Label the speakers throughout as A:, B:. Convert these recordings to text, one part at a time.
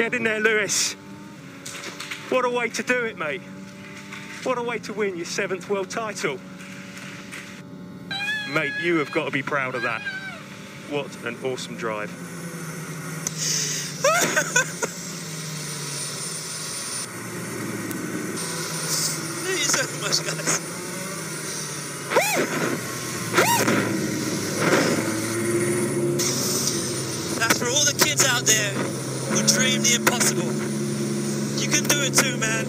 A: Get in there, Lewis. What a way to do it, mate. What a way to win your seventh world title. Mate, you have got to be proud of that. What an awesome drive.
B: Thank you so much, guys. That's for all the kids out there who dream the impossible. You can do it too, man.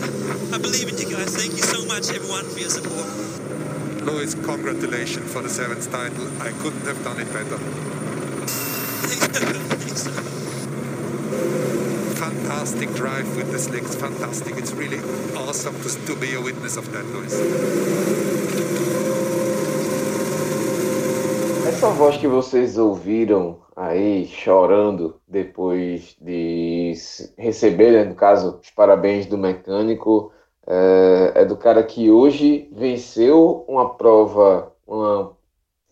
B: I believe in you guys. Thank you so much, everyone, for your support.
C: Louis, congratulations for the seventh title. I couldn't have done it better. Fantastic drive with the slicks, fantastic. It's really awesome to, to be a witness of that, Louis.
D: Essa voz que vocês ouviram aí chorando depois de receber, né, no caso, os parabéns do mecânico, é, é do cara que hoje venceu uma prova, uma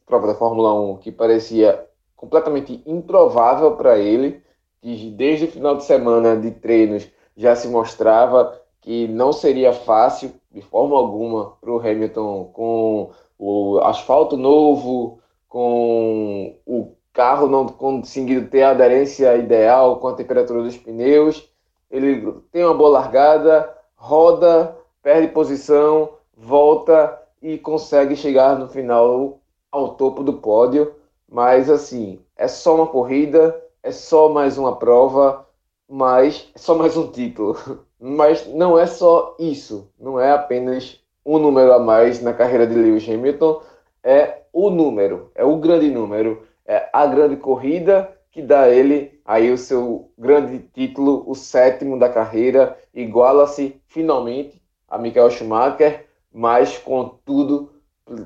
D: prova da Fórmula 1 que parecia completamente improvável para ele, que desde o final de semana de treinos já se mostrava que não seria fácil de forma alguma para o Hamilton com o asfalto novo com o carro não conseguindo ter a aderência ideal com a temperatura dos pneus. Ele tem uma boa largada, roda, perde posição, volta e consegue chegar no final ao topo do pódio. Mas assim, é só uma corrida, é só mais uma prova, mas é só mais um título. Mas não é só isso, não é apenas um número a mais na carreira de Lewis Hamilton, é o número, é o grande número, é a grande corrida que dá a ele aí o seu grande título, o sétimo da carreira, iguala-se finalmente a Michael Schumacher, mas com tudo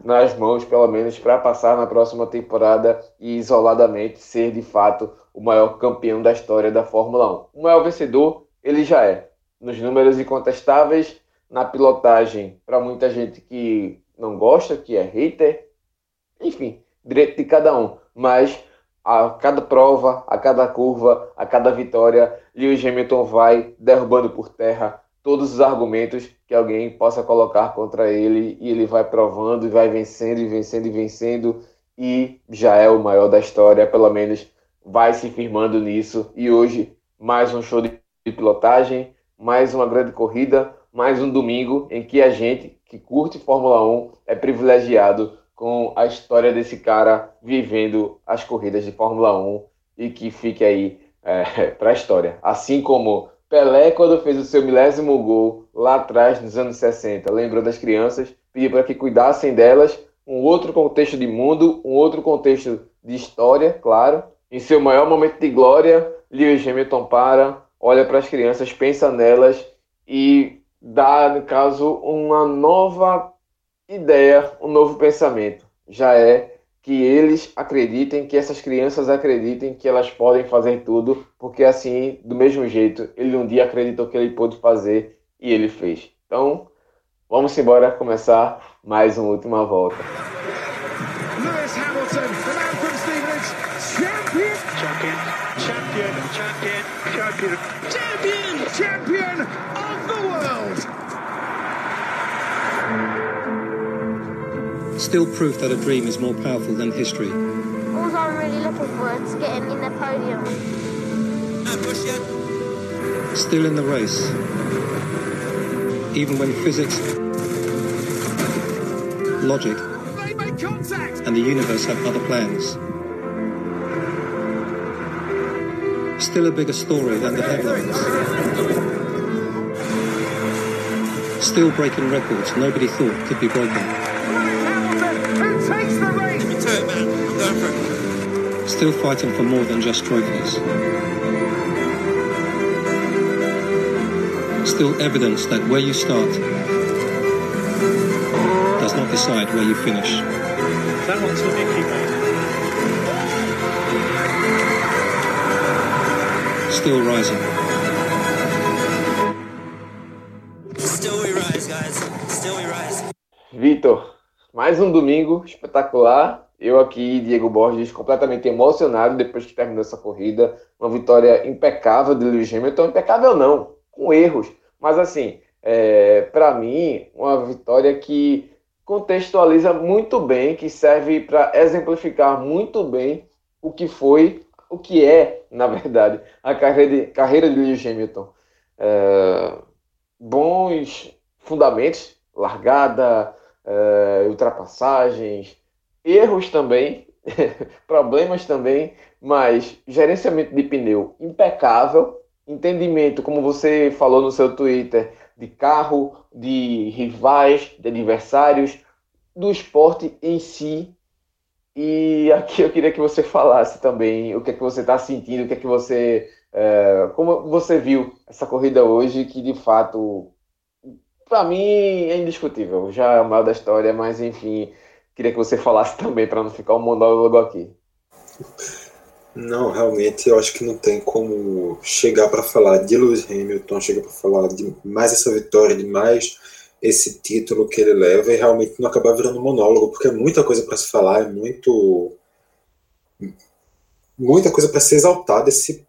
D: nas mãos, pelo menos, para passar na próxima temporada e isoladamente ser de fato o maior campeão da história da Fórmula 1. O maior vencedor ele já é, nos números incontestáveis, na pilotagem, para muita gente que não gosta, que é hater, enfim, direito de cada um. Mas a cada prova, a cada curva, a cada vitória, Lewis Hamilton vai derrubando por terra todos os argumentos que alguém possa colocar contra ele e ele vai provando e vai vencendo e vencendo e vencendo e já é o maior da história, pelo menos vai se firmando nisso. E hoje, mais um show de pilotagem, mais uma grande corrida, mais um domingo em que a gente que curte Fórmula 1 é privilegiado com a história desse cara vivendo as corridas de Fórmula 1 e que fique aí é, para a história. Assim como Pelé, quando fez o seu milésimo gol lá atrás, nos anos 60, lembrou das crianças, pediu para que cuidassem delas, um outro contexto de mundo, um outro contexto de história, claro. Em seu maior momento de glória, Lewis Hamilton para, olha para as crianças, pensa nelas e dá, no caso, uma nova ideia, um novo pensamento. Já é que eles acreditem, que essas crianças acreditem que elas podem fazer tudo, porque assim, do mesmo jeito, ele um dia acreditou que ele pôde fazer e ele fez. Então, vamos embora começar mais uma última volta.
E: Lewis Hamilton, the man from Stevenage, champion,
A: Champion, champion, champion, champion.
E: champion of the world.
F: Still proof that a dream is more powerful than history.
G: All I'm really looking for is getting in the podium.
B: No push yet.
F: Still in the race. Even when physics, logic,
E: They make contact.
F: and the universe have other plans. Still a bigger story than the headlines. Still breaking records nobody thought could be broken. Still fighting for more than just trophies. Still evidence that where you start does not decide where you finish.
A: That one's for Nicky, mate.
F: Still rising.
B: Still we rise, guys. Still we rise.
D: Vitor, mais um domingo espetacular Eu aqui, Diego Borges, completamente emocionado depois que terminou essa corrida. Uma vitória impecável de Lewis Hamilton. Impecável não, com erros. Mas assim, é, para mim, uma vitória que contextualiza muito bem, que serve para exemplificar muito bem o que foi, o que é, na verdade, a carreira de, carreira de Lewis Hamilton. É, bons fundamentos, largada, é, ultrapassagens, erros também, problemas também, mas gerenciamento de pneu impecável, entendimento, como você falou no seu Twitter, de carro, de rivais, de adversários, do esporte em si. E aqui eu queria que você falasse também o que é que você está sentindo, o que é que você. É, como você viu essa corrida hoje, que de fato, para mim, é indiscutível. Já é o maior da história, mas enfim, queria que você falasse também para não ficar um monólogo aqui.
H: Não, realmente eu acho que não tem como chegar para falar de Lewis Hamilton, chegar para falar de mais essa vitória, de mais esse título que ele leva e realmente não acabar virando monólogo, porque é muita coisa para se falar, é muito muita coisa para ser exaltada esse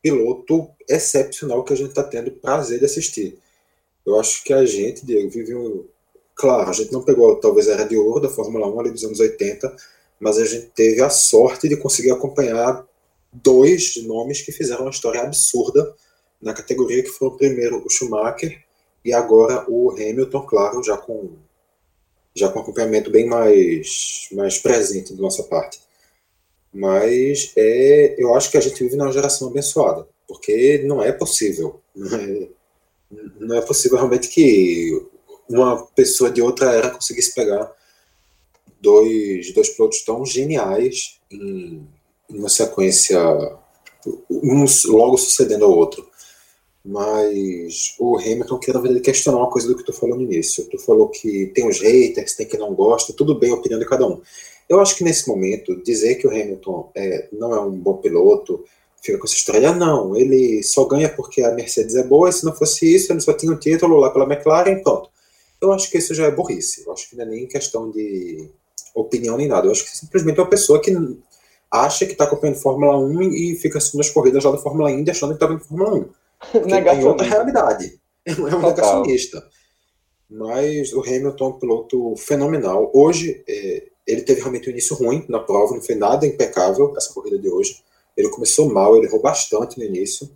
H: piloto excepcional que a gente está tendo prazer de assistir. Eu acho que a gente, Diego, vive um. Claro, a gente não pegou talvez a era de ouro da Fórmula 1 ali dos anos 80, mas a gente teve a sorte de conseguir acompanhar dois nomes que fizeram uma história absurda na categoria, que foram primeiro o Schumacher e agora o Hamilton, claro, já com já com acompanhamento bem mais mais presente da nossa parte. Mas é, eu acho que a gente vive numa geração abençoada, porque não é possível, não é, não é possível realmente que uma pessoa de outra era conseguisse pegar dois, dois pilotos tão geniais em, em uma sequência, um logo sucedendo ao outro. Mas o Hamilton quer, na verdade, questionar uma coisa do que tu falou no início. Tu falou que tem os haters, tem quem não gosta, tudo bem a opinião de cada um. Eu acho que nesse momento, dizer que o Hamilton é, não é um bom piloto, fica com essa história, não, ele só ganha porque a Mercedes é boa, se não fosse isso, ele só tinha um título lá pela McLaren, pronto. Eu acho que isso já é burrice. Eu acho que não é nem questão de opinião nem nada. Eu acho que simplesmente é uma pessoa que acha que está acompanhando Fórmula 1 e fica assistindo as corridas lá da Fórmula Indy achando que está vendo Fórmula 1. Porque tem outra realidade. É um negacionista. Mas o Hamilton é um piloto fenomenal. Hoje, é, ele teve realmente um início ruim na prova, não foi nada impecável essa corrida de hoje. Ele começou mal, ele errou bastante no início.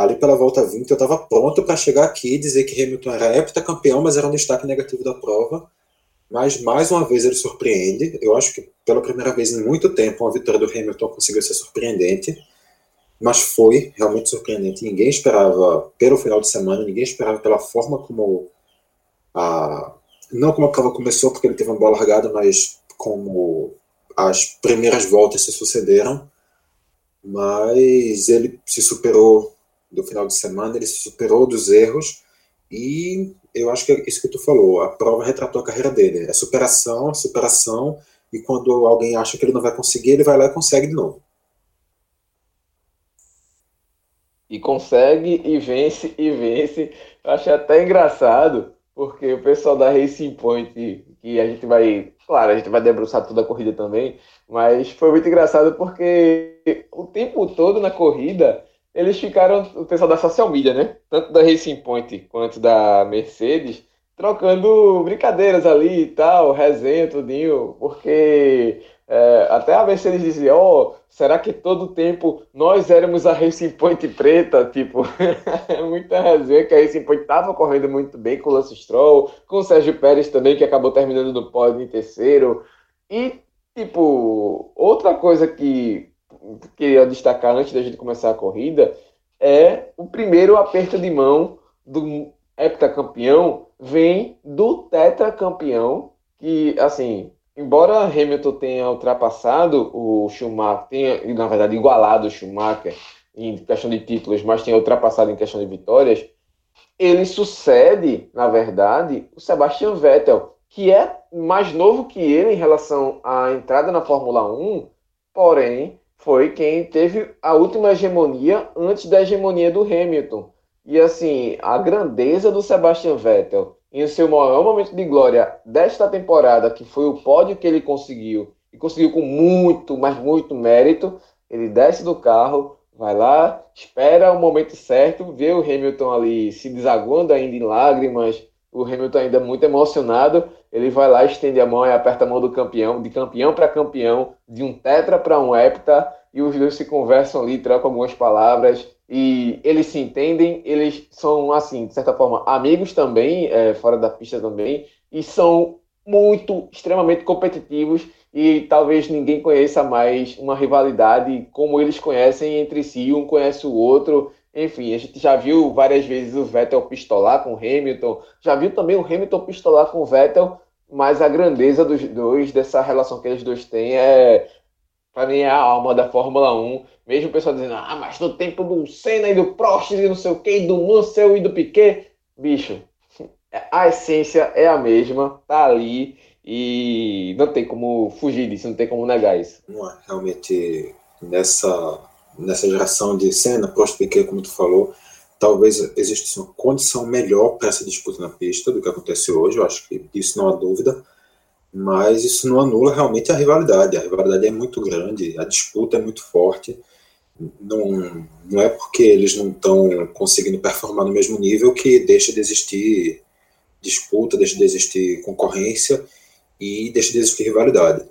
H: Ali pela volta 20, eu estava pronto para chegar aqui e dizer que Hamilton era heptacampeão, mas era um destaque negativo da prova. Mas mais uma vez ele surpreende. Eu acho que pela primeira vez em muito tempo uma vitória do Hamilton conseguiu ser surpreendente. Mas foi realmente surpreendente. Ninguém esperava pelo final de semana, ninguém esperava pela forma como a. Não como a prova começou, porque ele teve uma bola largada, mas como as primeiras voltas se sucederam. Mas ele se superou do final de semana, ele se superou dos erros e eu acho que é isso que tu falou, a prova retratou a carreira dele. É superação, superação, e quando alguém acha que ele não vai conseguir, ele vai lá e consegue de novo.
D: E consegue, e vence, e vence. Eu acho até engraçado, porque o pessoal da Racing Point, que a gente vai, claro, a gente vai debruçar toda a corrida também, mas foi muito engraçado porque o tempo todo na corrida eles ficaram, o pessoal da social media, né? Tanto da Racing Point quanto da Mercedes, trocando brincadeiras ali e tal, resenha, tudinho, porque é, até a Mercedes dizia, ó, oh, será que todo tempo nós éramos a Racing Point preta? Tipo, muita resenha que a Racing Point estava correndo muito bem com o Lance Stroll, com o Sérgio Pérez também, que acabou terminando no pódio em terceiro. E, tipo, outra coisa que queria destacar antes da gente começar a corrida é o primeiro aperto de mão do heptacampeão vem do tetracampeão, que, assim, embora Hamilton tenha ultrapassado o Schumacher, tenha, na verdade, igualado o Schumacher em questão de títulos, mas tenha ultrapassado em questão de vitórias, ele sucede, na verdade, o Sebastian Vettel, que é mais novo que ele em relação à entrada na Fórmula 1, porém foi quem teve a última hegemonia antes da hegemonia do Hamilton. E assim, a grandeza do Sebastian Vettel em seu maior momento de glória desta temporada, que foi o pódio que ele conseguiu e conseguiu com muito, mas muito mérito. Ele desce do carro, vai lá, espera o momento certo, vê o Hamilton ali se desaguando ainda em lágrimas, o Hamilton ainda muito emocionado, ele vai lá, estende a mão e aperta a mão do campeão, de campeão para campeão, de um tetra para um hepta, e os dois se conversam ali, trocam algumas palavras, e eles se entendem, eles são, assim, de certa forma, amigos também, é, fora da pista também, e são muito, extremamente competitivos, e talvez ninguém conheça mais uma rivalidade como eles conhecem entre si, um conhece o outro, enfim, a gente já viu várias vezes o Vettel pistolar com o Hamilton, já viu também o Hamilton pistolar com o Vettel, mas a grandeza dos dois, dessa relação que eles dois têm, é, para mim, é a alma da Fórmula 1. Mesmo o pessoal dizendo, ah, mas no tempo do Senna e do Prost e não sei o que, do Mansell e do Piquet, bicho, a essência é a mesma, tá ali e não tem como fugir disso, não tem como negar isso.
H: É realmente nessa nessa geração de Senna, Prost, Piquet, como tu falou, talvez existisse uma condição melhor para essa disputa na pista do que acontece hoje, eu acho que isso não há dúvida, mas isso não anula realmente a rivalidade, a rivalidade é muito grande, a disputa é muito forte, não, não é porque eles não estão conseguindo performar no mesmo nível que deixa de existir disputa, deixa de existir concorrência e deixa de existir rivalidade.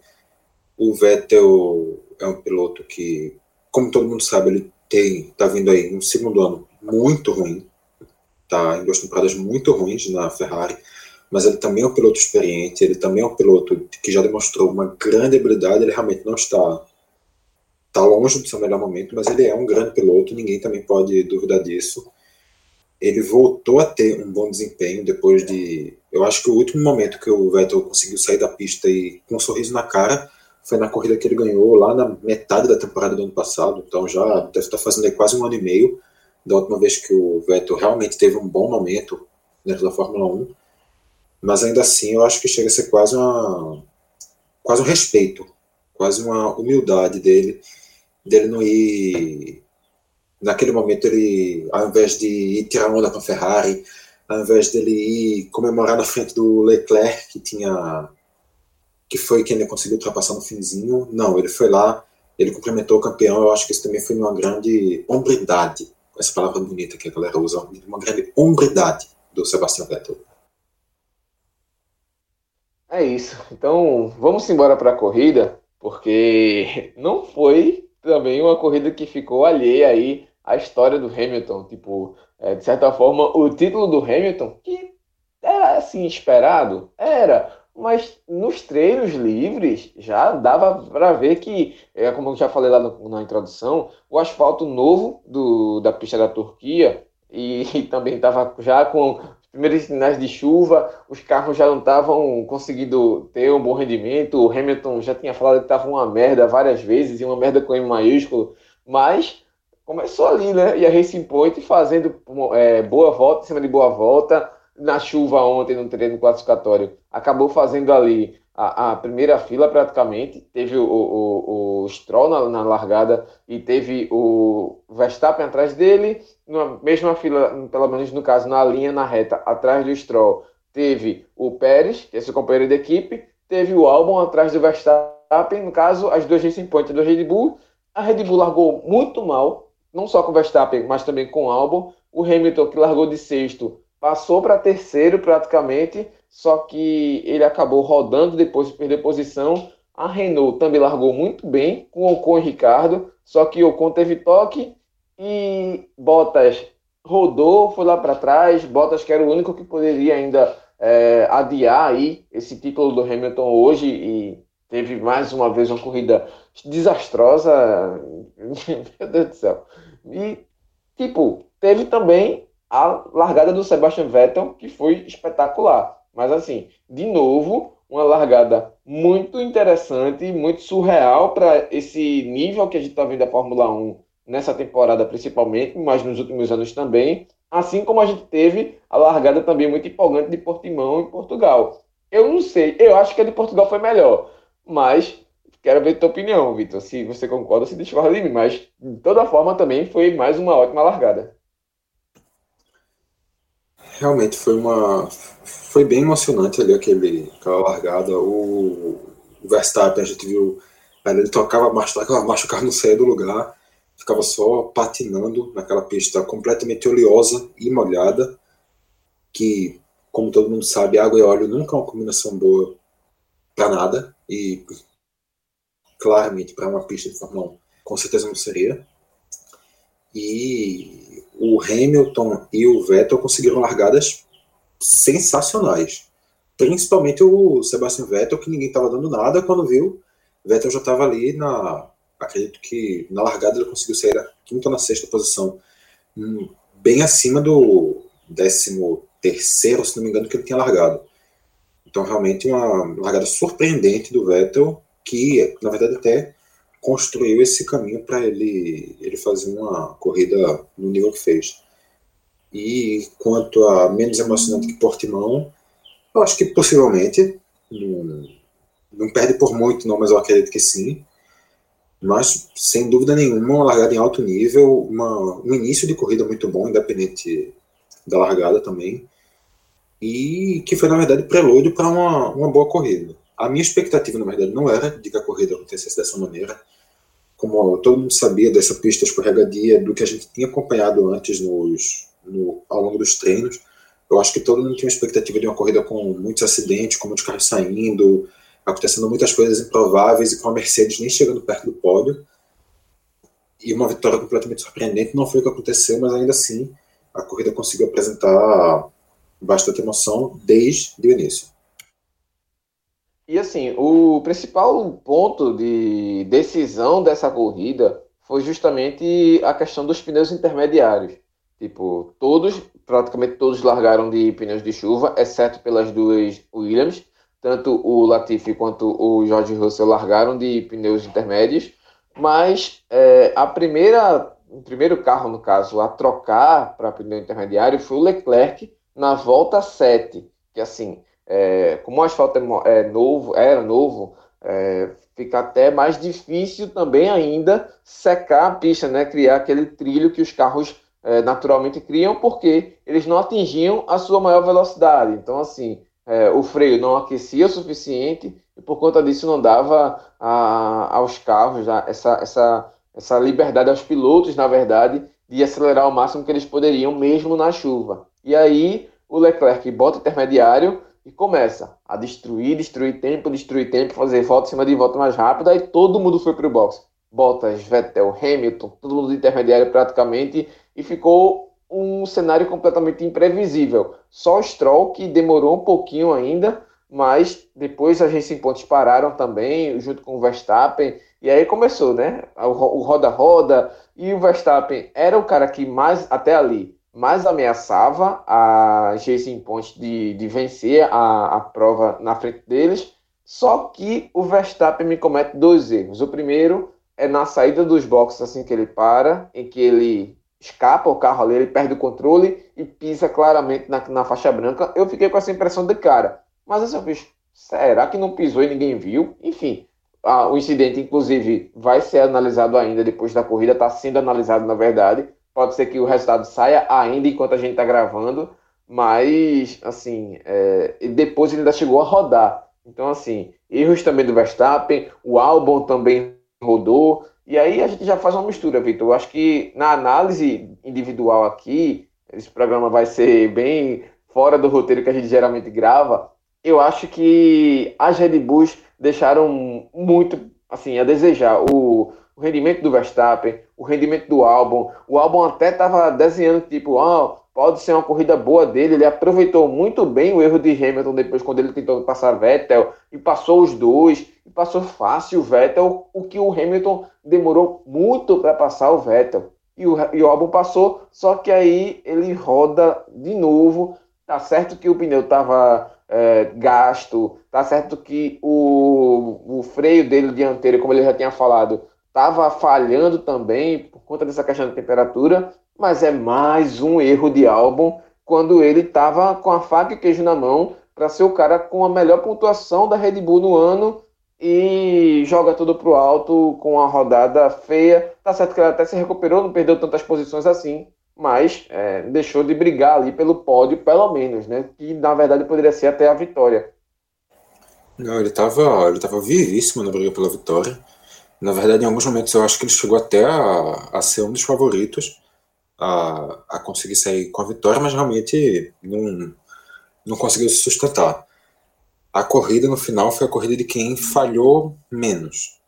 H: O Vettel é um piloto que como todo mundo sabe, ele tem, tá vindo aí um segundo ano muito ruim, tá em duas temporadas muito ruins na Ferrari, mas ele também é um piloto experiente, ele também é um piloto que já demonstrou uma grande habilidade, ele realmente não está tá longe do seu melhor momento, mas ele é um grande piloto, ninguém também pode duvidar disso. Ele voltou a ter um bom desempenho depois de, eu acho que o último momento que o Vettel conseguiu sair da pista e com um sorriso na cara foi na corrida que ele ganhou lá na metade da temporada do ano passado, então já deve estar fazendo aí quase um ano e meio da última vez que o Vettel realmente teve um bom momento dentro da Fórmula 1, mas ainda assim eu acho que chega a ser quase uma quase um respeito, quase uma humildade dele, dele não ir naquele momento ele, ao invés de ir tirar onda com a Ferrari, ao invés dele ir comemorar na frente do Leclerc que tinha que foi quem ele conseguiu ultrapassar no finzinho. Não, ele foi lá, ele cumprimentou o campeão. Eu acho que isso também foi uma grande hombridade, essa palavra bonita que a galera usa, uma grande hombridade do Sebastian Vettel.
D: É isso. Então, vamos embora para a corrida, porque não foi também uma corrida que ficou alheia aí à história do Hamilton. Tipo, é, de certa forma, o título do Hamilton, que era assim esperado, era, mas nos treinos livres já dava para ver que, é, como eu já falei lá no, na introdução, o asfalto novo do, da pista da Turquia e, e também estava já com os primeiros sinais de chuva, os carros já não estavam conseguindo ter um bom rendimento. O Hamilton já tinha falado que estava uma merda várias vezes, e uma merda com M maiúsculo, mas começou ali, né? E a Racing Point fazendo é, boa volta em cima de boa volta na chuva ontem no treino classificatório, acabou fazendo ali a, a primeira fila praticamente. Teve o, o, o Stroll na, na, largada e teve o Verstappen atrás dele, na mesma fila, pelo menos no caso, na linha, na reta, atrás do Stroll. Teve o Pérez, que é seu companheiro de equipe, teve o Albon atrás do Verstappen, no caso, as duas Racing Point do Red Bull. A Red Bull largou muito mal, não só com o Verstappen, mas também com o Albon. O Hamilton, que largou de sexto, passou para terceiro praticamente, só que ele acabou rodando depois de perder posição. A Renault também largou muito bem com o Ocon e Ricardo, só que o Ocon teve toque e Bottas rodou, foi lá para trás. Bottas que era o único que poderia ainda é, adiar aí esse título do Hamilton hoje e teve mais uma vez uma corrida desastrosa. Meu Deus do céu. E, tipo, teve também a largada do Sebastian Vettel, que foi espetacular. Mas assim, de novo, uma largada muito interessante, muito surreal para esse nível que a gente está vendo da Fórmula 1 nessa temporada principalmente, mas nos últimos anos também. Assim como a gente teve a largada também muito empolgante de Portimão em Portugal. Eu não sei, eu acho que a de Portugal foi melhor, mas quero ver tua opinião, Vitor, se você concorda se discorda de mim, mas de toda forma também foi mais uma ótima largada
H: realmente foi uma foi bem emocionante ali aquele aquela largada o o Verstappen, a gente viu, ele tocava a marcha, tocava a marcha, o não saía do lugar, ficava só patinando naquela pista completamente oleosa e molhada, que, como todo mundo sabe, água e óleo nunca é uma combinação boa para nada, e claramente para uma pista de Fórmula 1 com certeza não seria. E o Hamilton e o Vettel conseguiram largadas sensacionais. Principalmente o Sebastian Vettel, que ninguém estava dando nada quando viu. Vettel já estava ali na. Acredito que na largada ele conseguiu sair da quinta ou na sexta posição, hum, bem acima do décimo terceiro, se não me engano, que ele tinha largado. Então, realmente, uma largada surpreendente do Vettel, que, na verdade, até construiu esse caminho para ele, ele fazer uma corrida no nível que fez. E quanto a menos emocionante que Portimão, eu acho que possivelmente não, não perde por muito, não, mas eu acredito que sim. Mas sem dúvida nenhuma, uma largada em alto nível, uma, um início de corrida muito bom, independente da largada também. E que foi, na verdade, prelúdio para uma, uma boa corrida. A minha expectativa, na verdade, não era de que a corrida acontecesse dessa maneira. Como todo mundo sabia dessa pista escorregadia, do que a gente tinha acompanhado antes nos, no, ao longo dos treinos, eu acho que todo mundo tinha uma expectativa de uma corrida com muitos acidentes, com muitos carros saindo, acontecendo muitas coisas improváveis e com a Mercedes nem chegando perto do pódio. E uma vitória completamente surpreendente não foi o que aconteceu, mas ainda assim a corrida conseguiu apresentar bastante emoção desde o início.
D: E assim, o principal ponto de decisão dessa corrida foi justamente a questão dos pneus intermediários. Tipo, todos, praticamente todos largaram de pneus de chuva, exceto pelas duas Williams. Tanto o Latifi quanto o George Russell largaram de pneus intermédios. Mas é, a primeira, o primeiro carro, no caso, a trocar para pneu intermediário foi o Leclerc na volta 7. Que assim, é, como o asfalto é, é novo, era novo, é, fica até mais difícil também ainda secar a pista, né? criar aquele trilho que os carros é, naturalmente criam, porque eles não atingiam a sua maior velocidade. Então, assim, é, o freio não aquecia o suficiente e por conta disso não dava a, aos carros a, essa, essa, essa liberdade aos pilotos, na verdade, de acelerar o máximo que eles poderiam, mesmo na chuva. E aí o Leclerc bota intermediário e começa a destruir, destruir tempo, destruir tempo, fazer volta em cima de volta mais rápida, e todo mundo foi para o box. Bottas, Vettel, Hamilton, todo mundo intermediário praticamente, e ficou um cenário completamente imprevisível. Só o Stroll, que demorou um pouquinho ainda, mas depois as Racing Pontos pararam também, junto com o Verstappen, e aí começou, né? O roda-roda, e o Verstappen era o cara que mais, até ali, mais ameaçava a Jason Point de, de vencer a, a prova na frente deles. Só que o Verstappen me comete dois erros. O primeiro é na saída dos boxes, assim que ele para, em que ele escapa o carro ali, ele perde o controle e pisa claramente na, na faixa branca. Eu fiquei com essa impressão de cara. Mas assim, eu fiz, será que não pisou e ninguém viu? Enfim, a, o incidente, inclusive, vai ser analisado ainda depois da corrida, está sendo analisado na verdade. Pode ser que o resultado saia ainda enquanto a gente está gravando, mas, assim, é, depois ele ainda chegou a rodar. Então, assim, erros também do Verstappen, o álbum também rodou, e aí a gente já faz uma mistura, Vitor. Eu acho que na análise individual aqui, esse programa vai ser bem fora do roteiro que a gente geralmente grava. Eu acho que as Red Bulls deixaram muito assim a desejar. O, o rendimento do Verstappen, o rendimento do álbum. O álbum até estava desenhando, tipo, ah, pode ser uma corrida boa dele. Ele aproveitou muito bem o erro de Hamilton depois, quando ele tentou passar Vettel, e passou os dois, e passou fácil o Vettel, o que o Hamilton demorou muito para passar o Vettel. E o, e o álbum passou, só que aí ele roda de novo. Tá certo que o pneu estava é, gasto, tá certo que o, o freio dele dianteiro, como ele já tinha falado, estava falhando também por conta dessa questão da temperatura, mas é mais um erro de álbum quando ele estava com a faca e queijo na mão para ser o cara com a melhor pontuação da Red Bull no ano e joga tudo pro alto com a rodada feia. Tá certo que ele até se recuperou, não perdeu tantas posições assim, mas é, deixou de brigar ali pelo pódio, pelo menos, né? Que na verdade poderia ser até a vitória.
H: Não, ele estava ele tava vivíssimo na briga pela vitória. Na verdade, em alguns momentos eu acho que ele chegou até a, a ser um dos favoritos a, a conseguir sair com a vitória, mas realmente não, não conseguiu se sustentar. A corrida no final foi a corrida de quem falhou menos.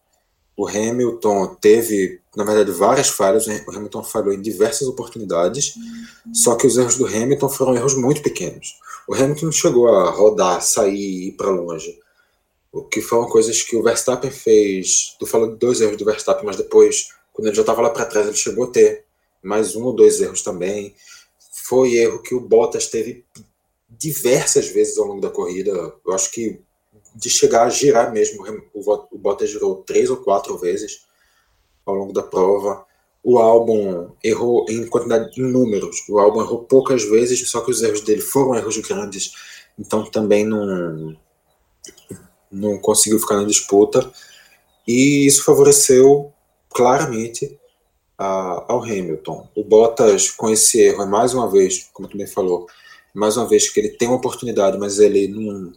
H: O Hamilton teve, na verdade, várias falhas. O Hamilton falhou em diversas oportunidades, só que os erros do Hamilton foram erros muito pequenos. O Hamilton não chegou a rodar, sair e ir para longe. O que foram coisas que o Verstappen fez. Tu falou de dois erros do Verstappen, mas depois, quando ele já estava lá para trás, ele chegou a ter mais um ou dois erros também. Foi erro que o Bottas teve diversas vezes ao longo da corrida. Eu acho que de chegar a girar mesmo, o Bottas girou três ou quatro vezes ao longo da prova. O álbum errou em quantidade, em números. O álbum errou poucas vezes, só que os erros dele foram erros grandes, então também não não conseguiu ficar na disputa. E isso favoreceu claramente a, ao Hamilton. O Bottas, com esse erro, é mais uma vez, como tu bem falou, mais uma vez que ele tem uma oportunidade, mas ele não,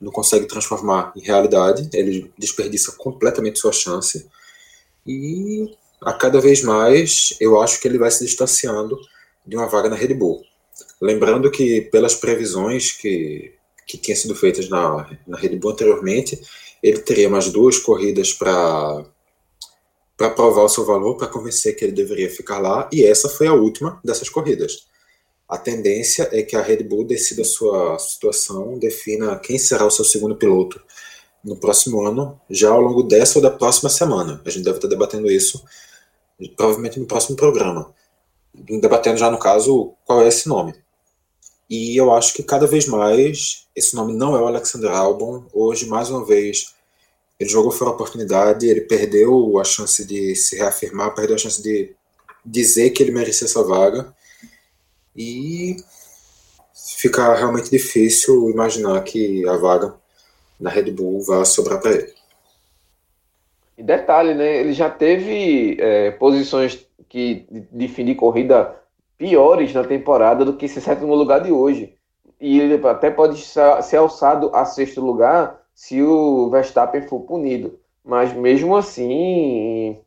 H: não consegue transformar em realidade, ele desperdiça completamente sua chance. E a cada vez mais eu acho que ele vai se distanciando de uma vaga na Red Bull. Lembrando que, pelas previsões que, que tinham sido feitas na, na Red Bull anteriormente, ele teria mais duas corridas para para provar o seu valor, para convencer que ele deveria ficar lá, e essa foi a última dessas corridas. A tendência é que a Red Bull decida a sua situação, defina quem será o seu segundo piloto no próximo ano, já ao longo dessa ou da próxima semana. A gente deve estar debatendo isso provavelmente no próximo programa. Debatendo já, no caso, qual é esse nome. E eu acho que cada vez mais esse nome não é o Alexander Albon. Hoje, mais uma vez, ele jogou fora a oportunidade, ele perdeu a chance de se reafirmar, perdeu a chance de dizer que ele merecia essa vaga. E fica realmente difícil imaginar que a vaga na Red Bull vá sobrar para ele.
D: E detalhe, né? Ele já teve é, posições que de fim de corrida piores na temporada do que esse sétimo lugar de hoje. E ele até pode ser alçado a sexto lugar se o Verstappen for punido. Mas mesmo assim,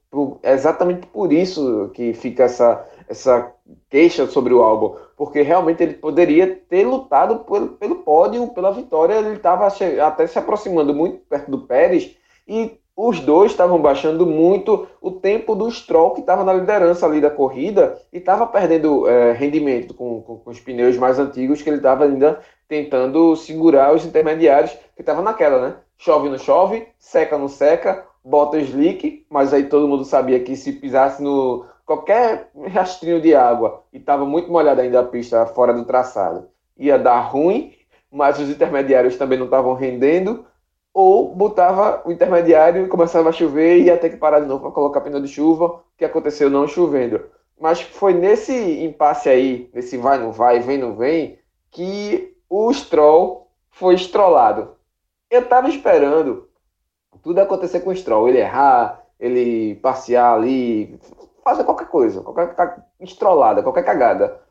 D: é exatamente por isso que fica essa, essa queixa sobre o álbum, porque realmente ele poderia ter lutado pelo, pelo pódio, pela vitória, ele estava até se aproximando muito perto do Pérez e os dois estavam baixando muito o tempo do Stroll, que estava na liderança ali da corrida e estava perdendo é, rendimento com, com, com, os pneus mais antigos, que ele estava ainda tentando segurar os intermediários, que estava naquela, né? Chove não chove, seca não seca, bota slick, mas aí todo mundo sabia que se pisasse no qualquer rastrinho de água e estava muito molhada ainda a pista fora do traçado, ia dar ruim, mas os intermediários também não estavam rendendo ou botava o intermediário e começava a chover e ia ter que parar de novo para colocar pneu de chuva, que aconteceu não chovendo. Mas foi nesse impasse aí, nesse vai não vai, vem não vem, que o Stroll foi estrolado. Eu estava esperando tudo acontecer com o Stroll, ele errar, ele passear ali, fazer qualquer coisa, qualquer estrolada, qualquer cagada.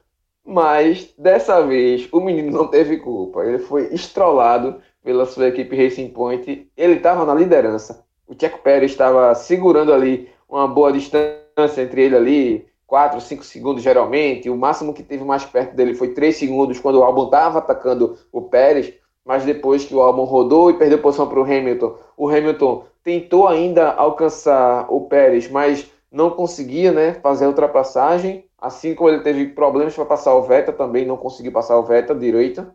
D: Mas dessa vez o menino não teve culpa, ele foi estrolado pela sua equipe Racing Point. Ele estava na liderança. O Checo Pérez estava segurando ali uma boa distância entre ele ali, 4, 5 segundos geralmente. O máximo que teve mais perto dele foi 3 segundos quando o Albon estava atacando o Pérez. Mas depois que o Albon rodou e perdeu posição para o Hamilton, o Hamilton tentou ainda alcançar o Pérez, mas não conseguia né, fazer a ultrapassagem. Assim como ele teve problemas para passar o Vettel, também não conseguiu passar o Vettel direito.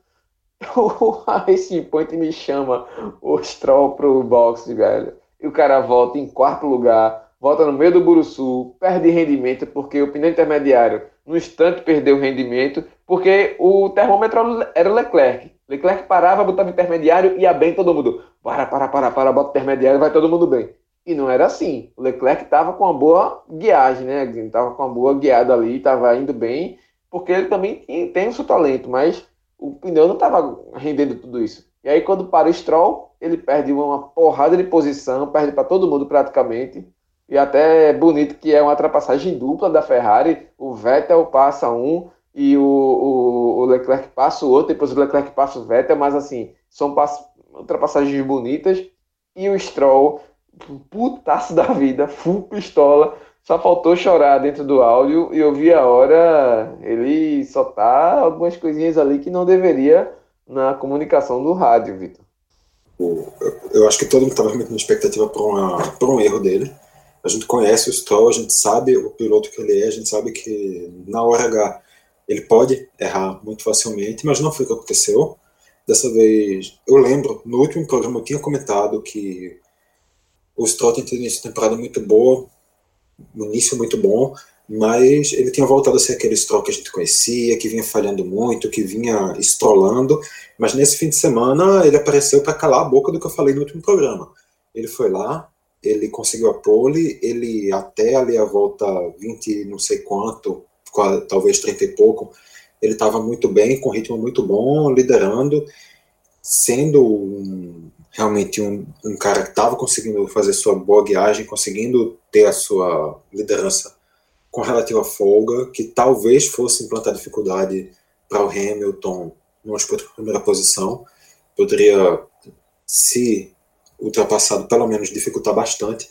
D: O Racing Point me chama o Stroll pro boxe, velho. E o cara volta em quarto lugar, volta no meio do Buruçu, perde rendimento porque o pneu intermediário no instante perdeu rendimento, porque o termômetro era o Leclerc. Leclerc parava, botava intermediário, ia bem todo mundo. Para, para, para, para, bota intermediário, vai todo mundo bem. E não era assim. O Leclerc estava com uma boa guiagem, né? Estava com uma boa guiada ali, estava indo bem, porque ele também tem o seu talento, mas o pneu não estava rendendo tudo isso. E aí, quando para o Stroll, ele perde uma porrada de posição, perde para todo mundo praticamente. E até é bonito que é uma ultrapassagem dupla da Ferrari. O Vettel passa um e o, o, o Leclerc passa o outro, depois o Leclerc passa o Vettel, mas assim, são ultrapassagens bonitas. E o Stroll, putaço da vida, full pistola, só faltou chorar dentro do áudio e eu vi a hora ele soltar algumas coisinhas ali que não deveria na comunicação do rádio, Vitor.
H: Eu acho que todo mundo estava muito na expectativa para um erro dele. A gente conhece o Stroll, a gente sabe o piloto que ele é, a gente sabe que na hora H ele pode errar muito facilmente, mas não foi o que aconteceu. Dessa vez, eu lembro, no último programa eu tinha comentado que o Stroll tem tido uma temporada muito boa, um início muito bom, mas ele tinha voltado a ser aquele Stroll que a gente conhecia, que vinha falhando muito, que vinha estrolando, mas nesse fim de semana ele apareceu para calar a boca do que eu falei no último programa. Ele foi lá, ele conseguiu a pole, ele até ali a volta 20 não sei quanto, talvez 30 e pouco, ele estava muito bem, com ritmo muito bom, liderando, sendo um, realmente um, um cara que estava conseguindo fazer sua boa guiagem, conseguindo ter a sua liderança com relativa folga, que talvez fosse implantar dificuldade para o Hamilton numa disputa por primeira posição, poderia, se ultrapassado, pelo menos dificultar bastante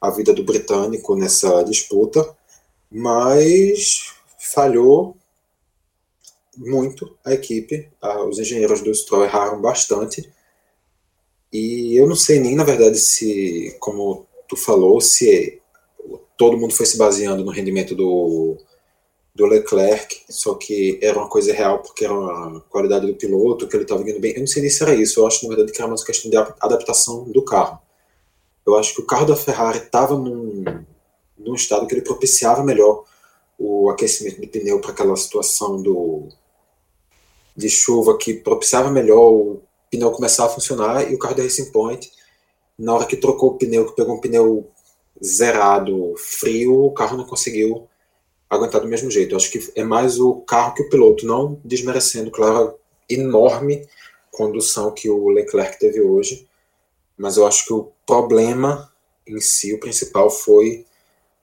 H: a vida do britânico nessa disputa, mas falhou muito a equipe, os engenheiros do Stroll erraram bastante, e eu não sei nem, na verdade, se, como tu falou, se todo mundo foi se baseando no rendimento do, do Leclerc, só que era uma coisa real porque era a qualidade do piloto, que ele estava indo bem. Eu não sei nem se era isso, eu acho, na verdade, que era uma questão de adaptação do carro. Eu acho que o carro da Ferrari estava num, num estado que ele propiciava melhor o aquecimento do pneu para aquela situação do de chuva que propiciava melhor o pneu começar a funcionar e o carro da Racing Point, na hora que trocou o pneu, que pegou um pneu zerado, frio, o carro não conseguiu aguentar do mesmo jeito. Eu acho que é mais o carro que o piloto, não desmerecendo, claro, a enorme condução que o Leclerc teve hoje, mas eu acho que o problema em si, o principal, foi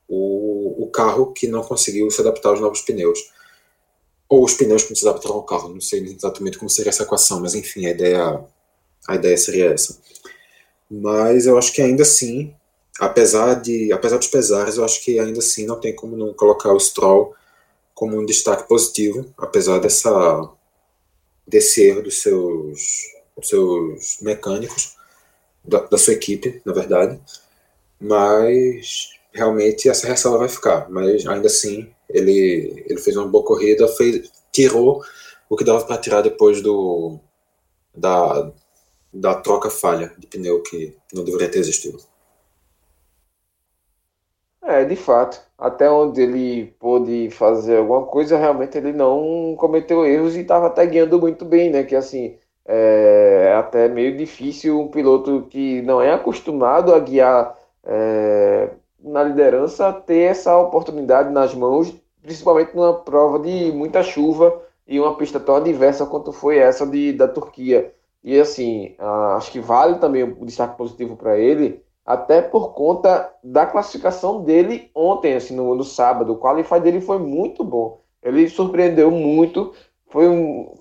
H: o, o carro que não conseguiu se adaptar aos novos pneus ou os pneus que se adaptaram ao carro. Não sei exatamente como seria essa equação, mas enfim, a ideia, a ideia seria essa. Mas eu acho que ainda assim, apesar de apesar dos pesares, eu acho que ainda assim não tem como não colocar o Stroll como um destaque positivo, apesar dessa desse erro dos seus, dos seus mecânicos, da, da sua equipe, na verdade. Mas realmente essa ressalva vai ficar. Mas ainda assim, ele, ele fez uma boa corrida, fez, tirou o que dava para tirar depois do da, da troca falha de pneu que não deveria ter existido.
D: É, de fato. Até onde ele pôde fazer alguma coisa, realmente ele não cometeu erros e estava até guiando muito bem, né? Que assim, é até meio difícil um piloto que não é acostumado a guiar é, na liderança ter essa oportunidade nas mãos principalmente numa prova de muita chuva e uma pista tão adversa quanto foi essa de, da Turquia. E assim, acho que vale também o destaque positivo para ele, até por conta da classificação dele ontem, assim, no, no sábado. O qualify dele foi muito bom. Ele surpreendeu muito. Foi um.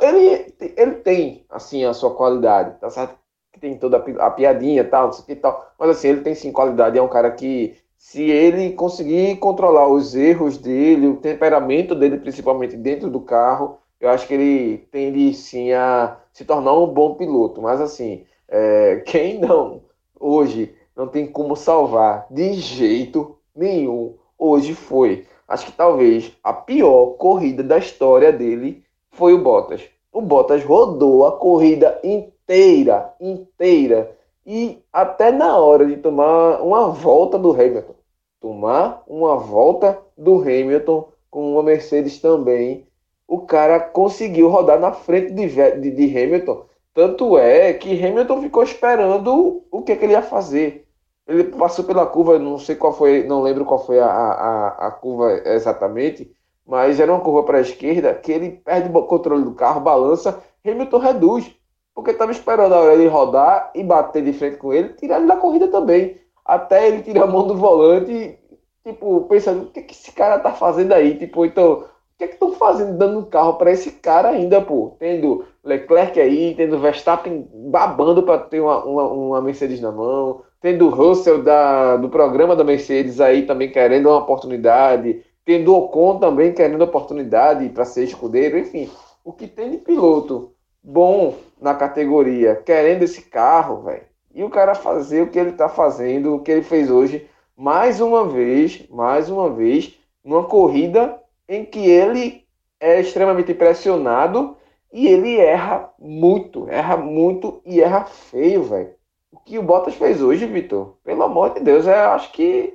D: Ele, ele tem, assim, a sua qualidade, tá certo? Que tem toda a, a piadinha tal, não sei o que tal. Mas assim, ele tem sim qualidade. É um cara que se ele conseguir controlar os erros dele, o temperamento dele, principalmente dentro do carro, eu acho que ele tende sim a se tornar um bom piloto. Mas assim, é, quem não hoje não tem como salvar de jeito nenhum, hoje foi. Acho que talvez a pior corrida da história dele foi o Bottas. O Bottas rodou a corrida inteira, inteira e até na hora de tomar uma volta do Hamilton, tomar uma volta do Hamilton com uma Mercedes também, o cara conseguiu rodar na frente de, de, de Hamilton. Tanto é que Hamilton ficou esperando o que, que, ele ia fazer. Ele passou pela curva, não sei qual foi, não lembro qual foi a, a, a curva exatamente, mas era uma curva para a esquerda que ele perde o controle do carro, balança, Hamilton reduz porque estava esperando a hora de rodar e bater de frente com ele, tirar ele da corrida também. Até ele tirar a mão do volante, tipo, pensando, o que, que esse cara tá fazendo aí? Tipo, então, que é que estão fazendo, dando um carro para esse cara ainda, pô. Tendo Leclerc aí, tendo Verstappen babando para ter uma, uma, uma, Mercedes na mão, tendo Russell da, do programa da Mercedes aí também querendo uma oportunidade, tendo Ocon também querendo oportunidade para ser escudeiro, enfim. O que tem de piloto bom na categoria, querendo esse carro, velho. E o cara fazer o que ele tá fazendo, o que ele fez hoje, mais uma vez, mais uma vez, numa corrida em que ele é extremamente pressionado e ele erra muito, erra muito e erra feio, velho. O que o Bottas fez hoje, Vitor, pelo amor de Deus, eu acho que,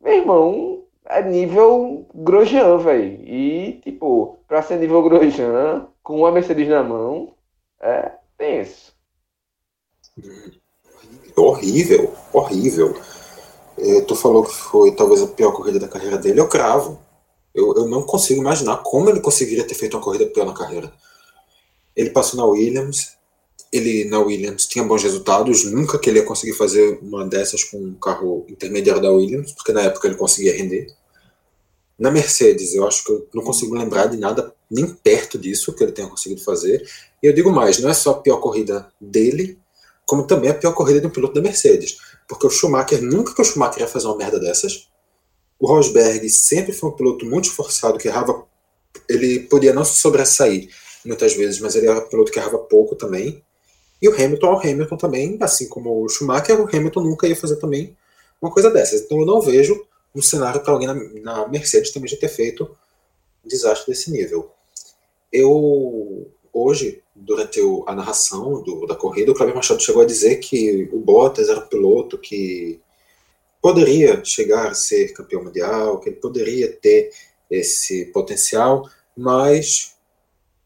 D: meu irmão, é nível Grosjean, velho. E, tipo, pra ser nível Grosjean, com uma Mercedes na mão, é tenso.
H: Horrível, horrível. É, tu falou que foi talvez a pior corrida da carreira dele, eu cravo. Eu, eu não consigo imaginar como ele conseguiria ter feito uma corrida pior na carreira. Ele passou na Williams, ele na Williams tinha bons resultados, nunca que ele ia conseguir fazer uma dessas com um carro intermediário da Williams, porque na época ele conseguia render. Na Mercedes, eu acho que eu não consigo lembrar de nada nem perto disso que ele tenha conseguido fazer. E eu digo mais, não é só a pior corrida dele, como também a pior corrida de um piloto da Mercedes. Porque o Schumacher, nunca que o Schumacher ia fazer uma merda dessas. O Rosberg sempre foi um piloto muito esforçado, que errava. Ele podia não se sobressair muitas vezes, mas ele era um piloto que errava pouco também. E o Hamilton, o Hamilton também, assim como o Schumacher, o Hamilton nunca ia fazer também uma coisa dessas. Então eu não vejo um cenário para alguém na, na, Mercedes também já ter feito um desastre desse nível. Eu, hoje, durante a narração do, da corrida, o Cláudio Machado chegou a dizer que o Bottas era um piloto que poderia chegar a ser campeão mundial, que ele poderia ter esse potencial, mas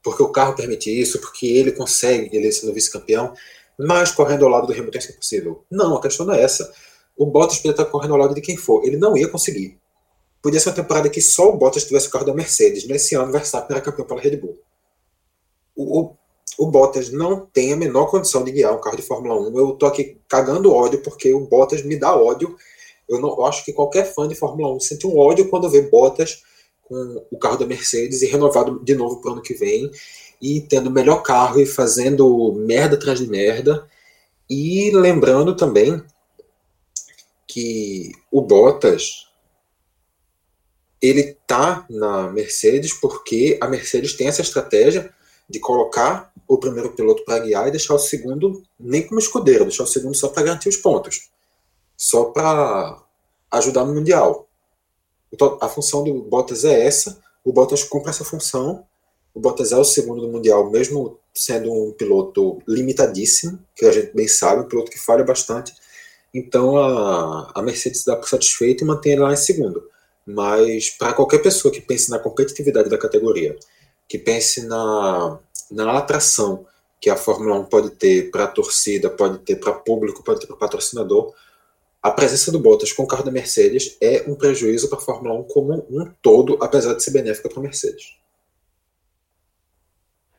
H: porque o carro permite isso, porque ele consegue, ele sendo vice-campeão, mas correndo ao lado do Hamilton é impossível. Não, a questão não é essa o Bottas podia estar correndo ao lado de quem for. Ele não ia conseguir. Podia ser uma temporada que só o Bottas tivesse o carro da Mercedes. Nesse ano, o Verstappen era campeão pela Red Bull. O, o, o, Bottas não tem a menor condição de guiar um carro de Fórmula 1. Eu tô aqui cagando ódio porque o Bottas me dá ódio. Eu, não, eu acho que qualquer fã de Fórmula 1 sente um ódio quando vê Bottas com o carro da Mercedes e renovado de novo para o ano que vem e tendo o melhor carro e fazendo merda atrás de merda. E lembrando também que o Bottas ele tá na Mercedes porque a Mercedes tem essa estratégia de colocar o primeiro piloto para guiar e deixar o segundo nem como escudeiro, deixar o segundo só para garantir os pontos, só para ajudar no mundial. Então, a função do Bottas é essa, o Bottas cumpre essa função. O Bottas é o segundo no mundial, mesmo sendo um piloto limitadíssimo, que a gente bem sabe, um piloto que falha bastante então a, a Mercedes dá por satisfeito e mantém ele lá em segundo. Mas para qualquer pessoa que pense na competitividade da categoria, que pense na, na atração que a Fórmula 1 pode ter para a torcida, pode ter para público, pode ter para patrocinador, a presença do Bottas com o carro da Mercedes é um prejuízo para a Fórmula 1 como um todo, apesar de ser benéfica para a Mercedes.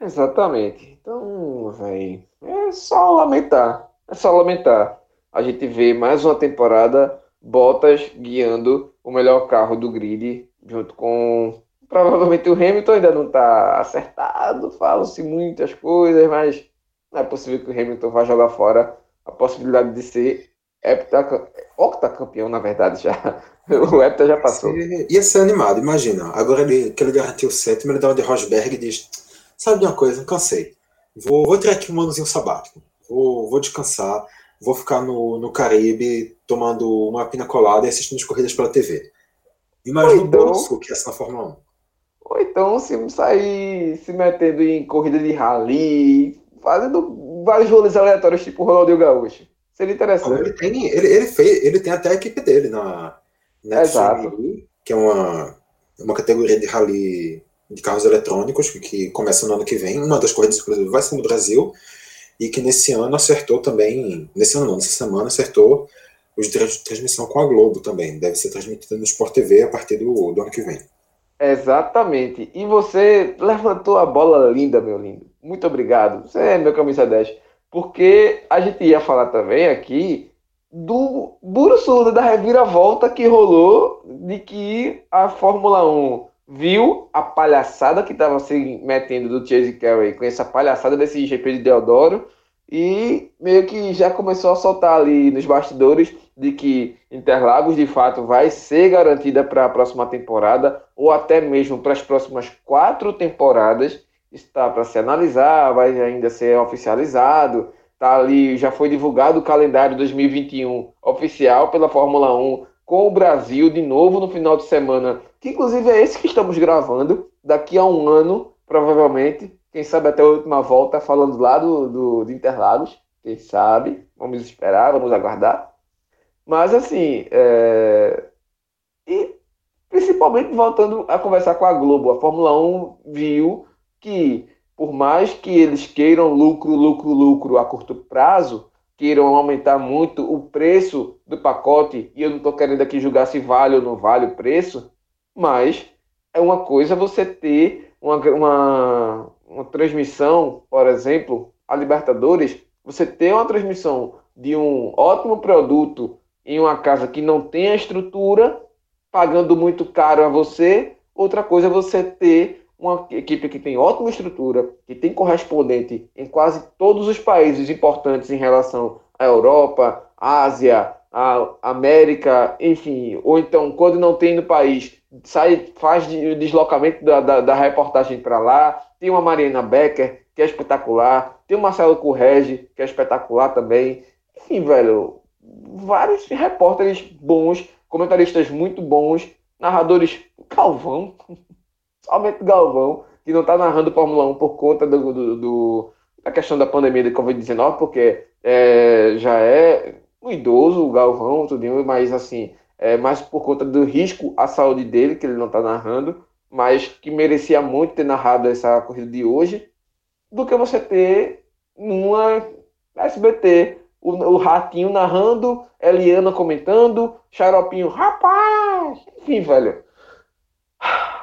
D: Exatamente. Então, velho, é só lamentar. É só lamentar a gente vê mais uma temporada Bottas guiando o melhor carro do grid, junto com provavelmente o Hamilton ainda não está acertado, falam-se muitas coisas, mas não é possível que o Hamilton vá jogar fora a possibilidade de ser hepta, octacampeão, na verdade, já. O hepta já passou.
H: Ia ser animado, imagina. Agora ele, que ele garantiu o sétimo, ele dá uma de Rosberg e diz: Sabe de uma coisa? Cansei. Vou, vou tirar aqui um anozinho sabático. Vou, vou descansar vou ficar no, no Caribe tomando uma pina colada e assistindo as corridas pela TV. Imagina o então, bolso que é essa na Fórmula 1.
D: Ou então se sair se metendo em corrida de rally, fazendo vários rolês aleatórios, tipo o Ronaldinho Gaúcho. Seria interessante.
H: Ele tem, ele, ele, fez, ele tem até a equipe dele na, na
D: Exato.
H: que é uma, uma categoria de rally de carros eletrônicos que começa no ano que vem. Uma das corridas, inclusive, vai ser no Brasil e que nesse ano acertou também, nesse ano não, nessa semana acertou os direitos de transmissão com a Globo também. Deve ser transmitido no Sport TV a partir do, do ano que vem.
D: Exatamente. E você levantou a bola linda, meu lindo. Muito obrigado. Você é meu camisa 10. Porque a gente ia falar também aqui do duro surdo da reviravolta que rolou de que a Fórmula 1 viu a palhaçada que estava se metendo do Chase Carey com essa palhaçada desse GP de Deodoro e meio que já começou a soltar ali nos bastidores de que Interlagos de fato vai ser garantida para a próxima temporada ou até mesmo para as próximas quatro temporadas. Está para se analisar, vai ainda ser oficializado. Tá ali, já foi divulgado o calendário 2021 oficial pela Fórmula 1 com o Brasil de novo no final de semana, que inclusive é esse que estamos gravando. Daqui a um ano, provavelmente, quem sabe até a última volta, falando lá do, do, de Interlagos, quem sabe, vamos esperar, vamos aguardar. Mas assim, é... e principalmente voltando a conversar com a Globo, a Fórmula 1 viu que por mais que eles queiram lucro, lucro, lucro a curto prazo, queiram aumentar muito o preço do pacote, e eu não estou querendo aqui julgar se vale ou não vale o preço, mas é uma coisa você ter uma, uma, uma transmissão, por exemplo, a Libertadores, você ter uma transmissão de um ótimo produto em uma casa que não tem a estrutura, pagando muito caro a você, outra coisa é você ter uma equipe que tem ótima estrutura, que tem correspondente em quase todos os países importantes em relação à Europa, Ásia, à América, enfim, ou então quando não tem no país, sai, faz o deslocamento da, da, da reportagem para lá, tem uma Mariana Becker, que é espetacular, tem o Marcelo Correge, que é espetacular também, enfim, velho, vários repórteres bons, comentaristas muito bons, narradores Calvão, somente Galvão, que não está narrando Fórmula 1 por conta do, do, do, da questão da pandemia de Covid-19, porque é, já é um idoso, o Galvão, tudinho, mas assim, é mais por conta do risco à saúde dele, que ele não está narrando, mas que merecia muito ter narrado essa corrida de hoje, do que você ter numa SBT, o, o Ratinho narrando, Eliana comentando, Xaropinho, rapaz! Enfim, velho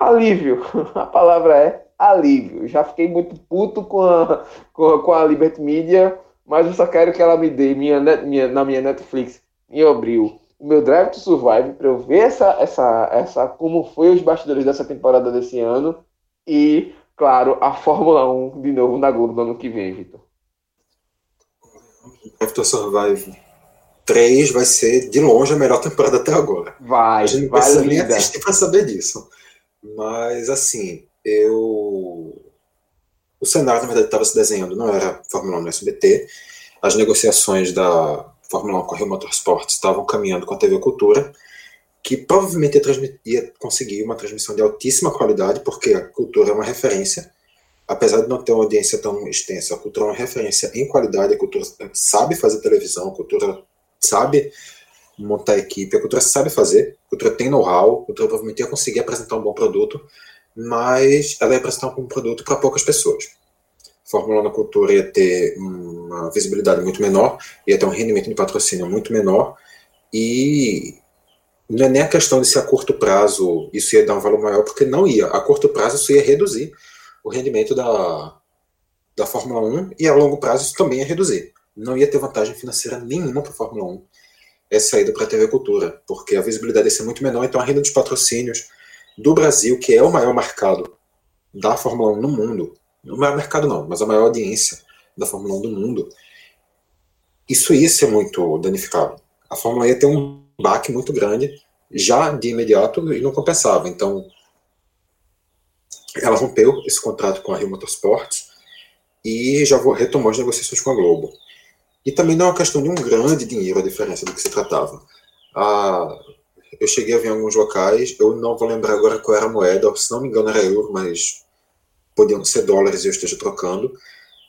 D: alívio. A palavra é alívio. Já fiquei muito puto com a, com a, com a Liberty Media, mas eu só quero que ela me dê minha, minha, na minha Netflix em abril o meu Drive to Survive para eu ver essa, essa, essa, como foi os bastidores dessa temporada desse ano e, claro, a Fórmula 1 de novo na Globo no ano que vem, Vitor.
H: Drive to Survive 3 vai ser de longe a melhor temporada até agora.
D: Vai,
H: a gente não
D: vai
H: precisa nem
D: linda.
H: assistir para saber disso. Mas, assim, eu. O cenário, na verdade, estava se desenhando, não era Fórmula 1 no SBT. As negociações da Fórmula 1 com a Rio Motorsports estavam caminhando com a TV Cultura, que provavelmente ia, ia conseguir uma transmissão de altíssima qualidade, porque a Cultura é uma referência. Apesar de não ter uma audiência tão extensa, a Cultura é uma referência em qualidade, a Cultura sabe fazer televisão, a Cultura sabe montar equipe, a cultura sabe fazer, a cultura tem know-how, a cultura provavelmente ia conseguir apresentar um bom produto, mas ela ia apresentar um produto para poucas pessoas. A Fórmula 1 na cultura ia ter uma visibilidade muito menor, ia ter um rendimento de patrocínio muito menor, e não é nem a questão de se a curto prazo isso ia dar um valor maior, porque não ia. A curto prazo isso ia reduzir o rendimento da, da Fórmula 1, e a longo prazo isso também ia reduzir. Não ia ter vantagem financeira nenhuma para a Fórmula 1 é saída para a TV Cultura, porque a visibilidade ia ser muito menor, então a renda dos patrocínios do Brasil, que é o maior mercado da Fórmula 1 no mundo, não o maior mercado não, mas a maior audiência da Fórmula 1 do mundo, isso ia ser muito danificado. A Fórmula 1 ia ter um baque muito grande, já de imediato, e não compensava. Então, ela rompeu esse contrato com a Rio Motorsports e já retomou as negociações com a Globo. E também não é uma questão de um grande dinheiro a diferença do que se tratava. Ah, eu cheguei a ver em alguns locais, eu não vou lembrar agora qual era a moeda, se não me engano era euro, mas podiam ser dólares e eu esteja trocando.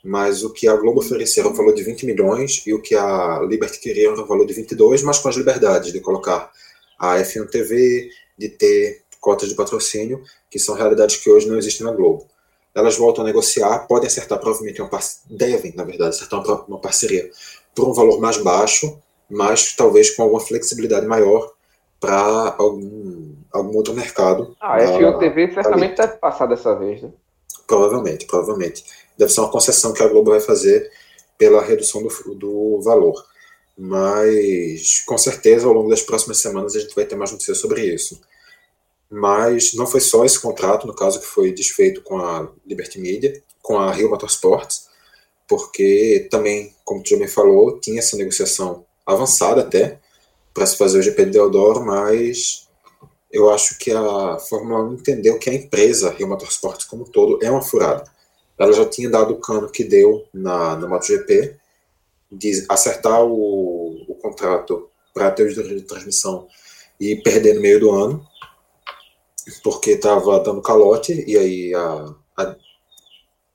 H: Mas o que a Globo oferecia era um valor de 20 milhões e o que a Liberty queria era um valor de 22, mas com as liberdades de colocar a F1 TV, de ter cotas de patrocínio, que são realidades que hoje não existem na Globo elas voltam a negociar, podem acertar provavelmente uma parceria, devem, na verdade, acertar uma, uma parceria por um valor mais baixo, mas talvez com alguma flexibilidade maior para algum, algum outro mercado.
D: Ah, a F1 TV certamente deve passar dessa vez, né?
H: Provavelmente, provavelmente. Deve ser uma concessão que a Globo vai fazer pela redução do, do valor. Mas, com certeza, ao longo das próximas semanas a gente vai ter mais notícias sobre isso. Mas não foi só esse contrato, no caso, que foi desfeito com a Liberty Media, com a Rio Motorsports, porque também, como tu já me falou, tinha essa negociação avançada até para se fazer o GP de Deodoro, mas eu acho que a Fórmula 1 entendeu que a empresa Rio Motorsports como um todo é uma furada. Ela já tinha dado o cano que deu na, na MotoGP, de acertar o, o contrato para ter os direitos de transmissão e perder no meio do ano, porque estava dando calote, e aí a, a,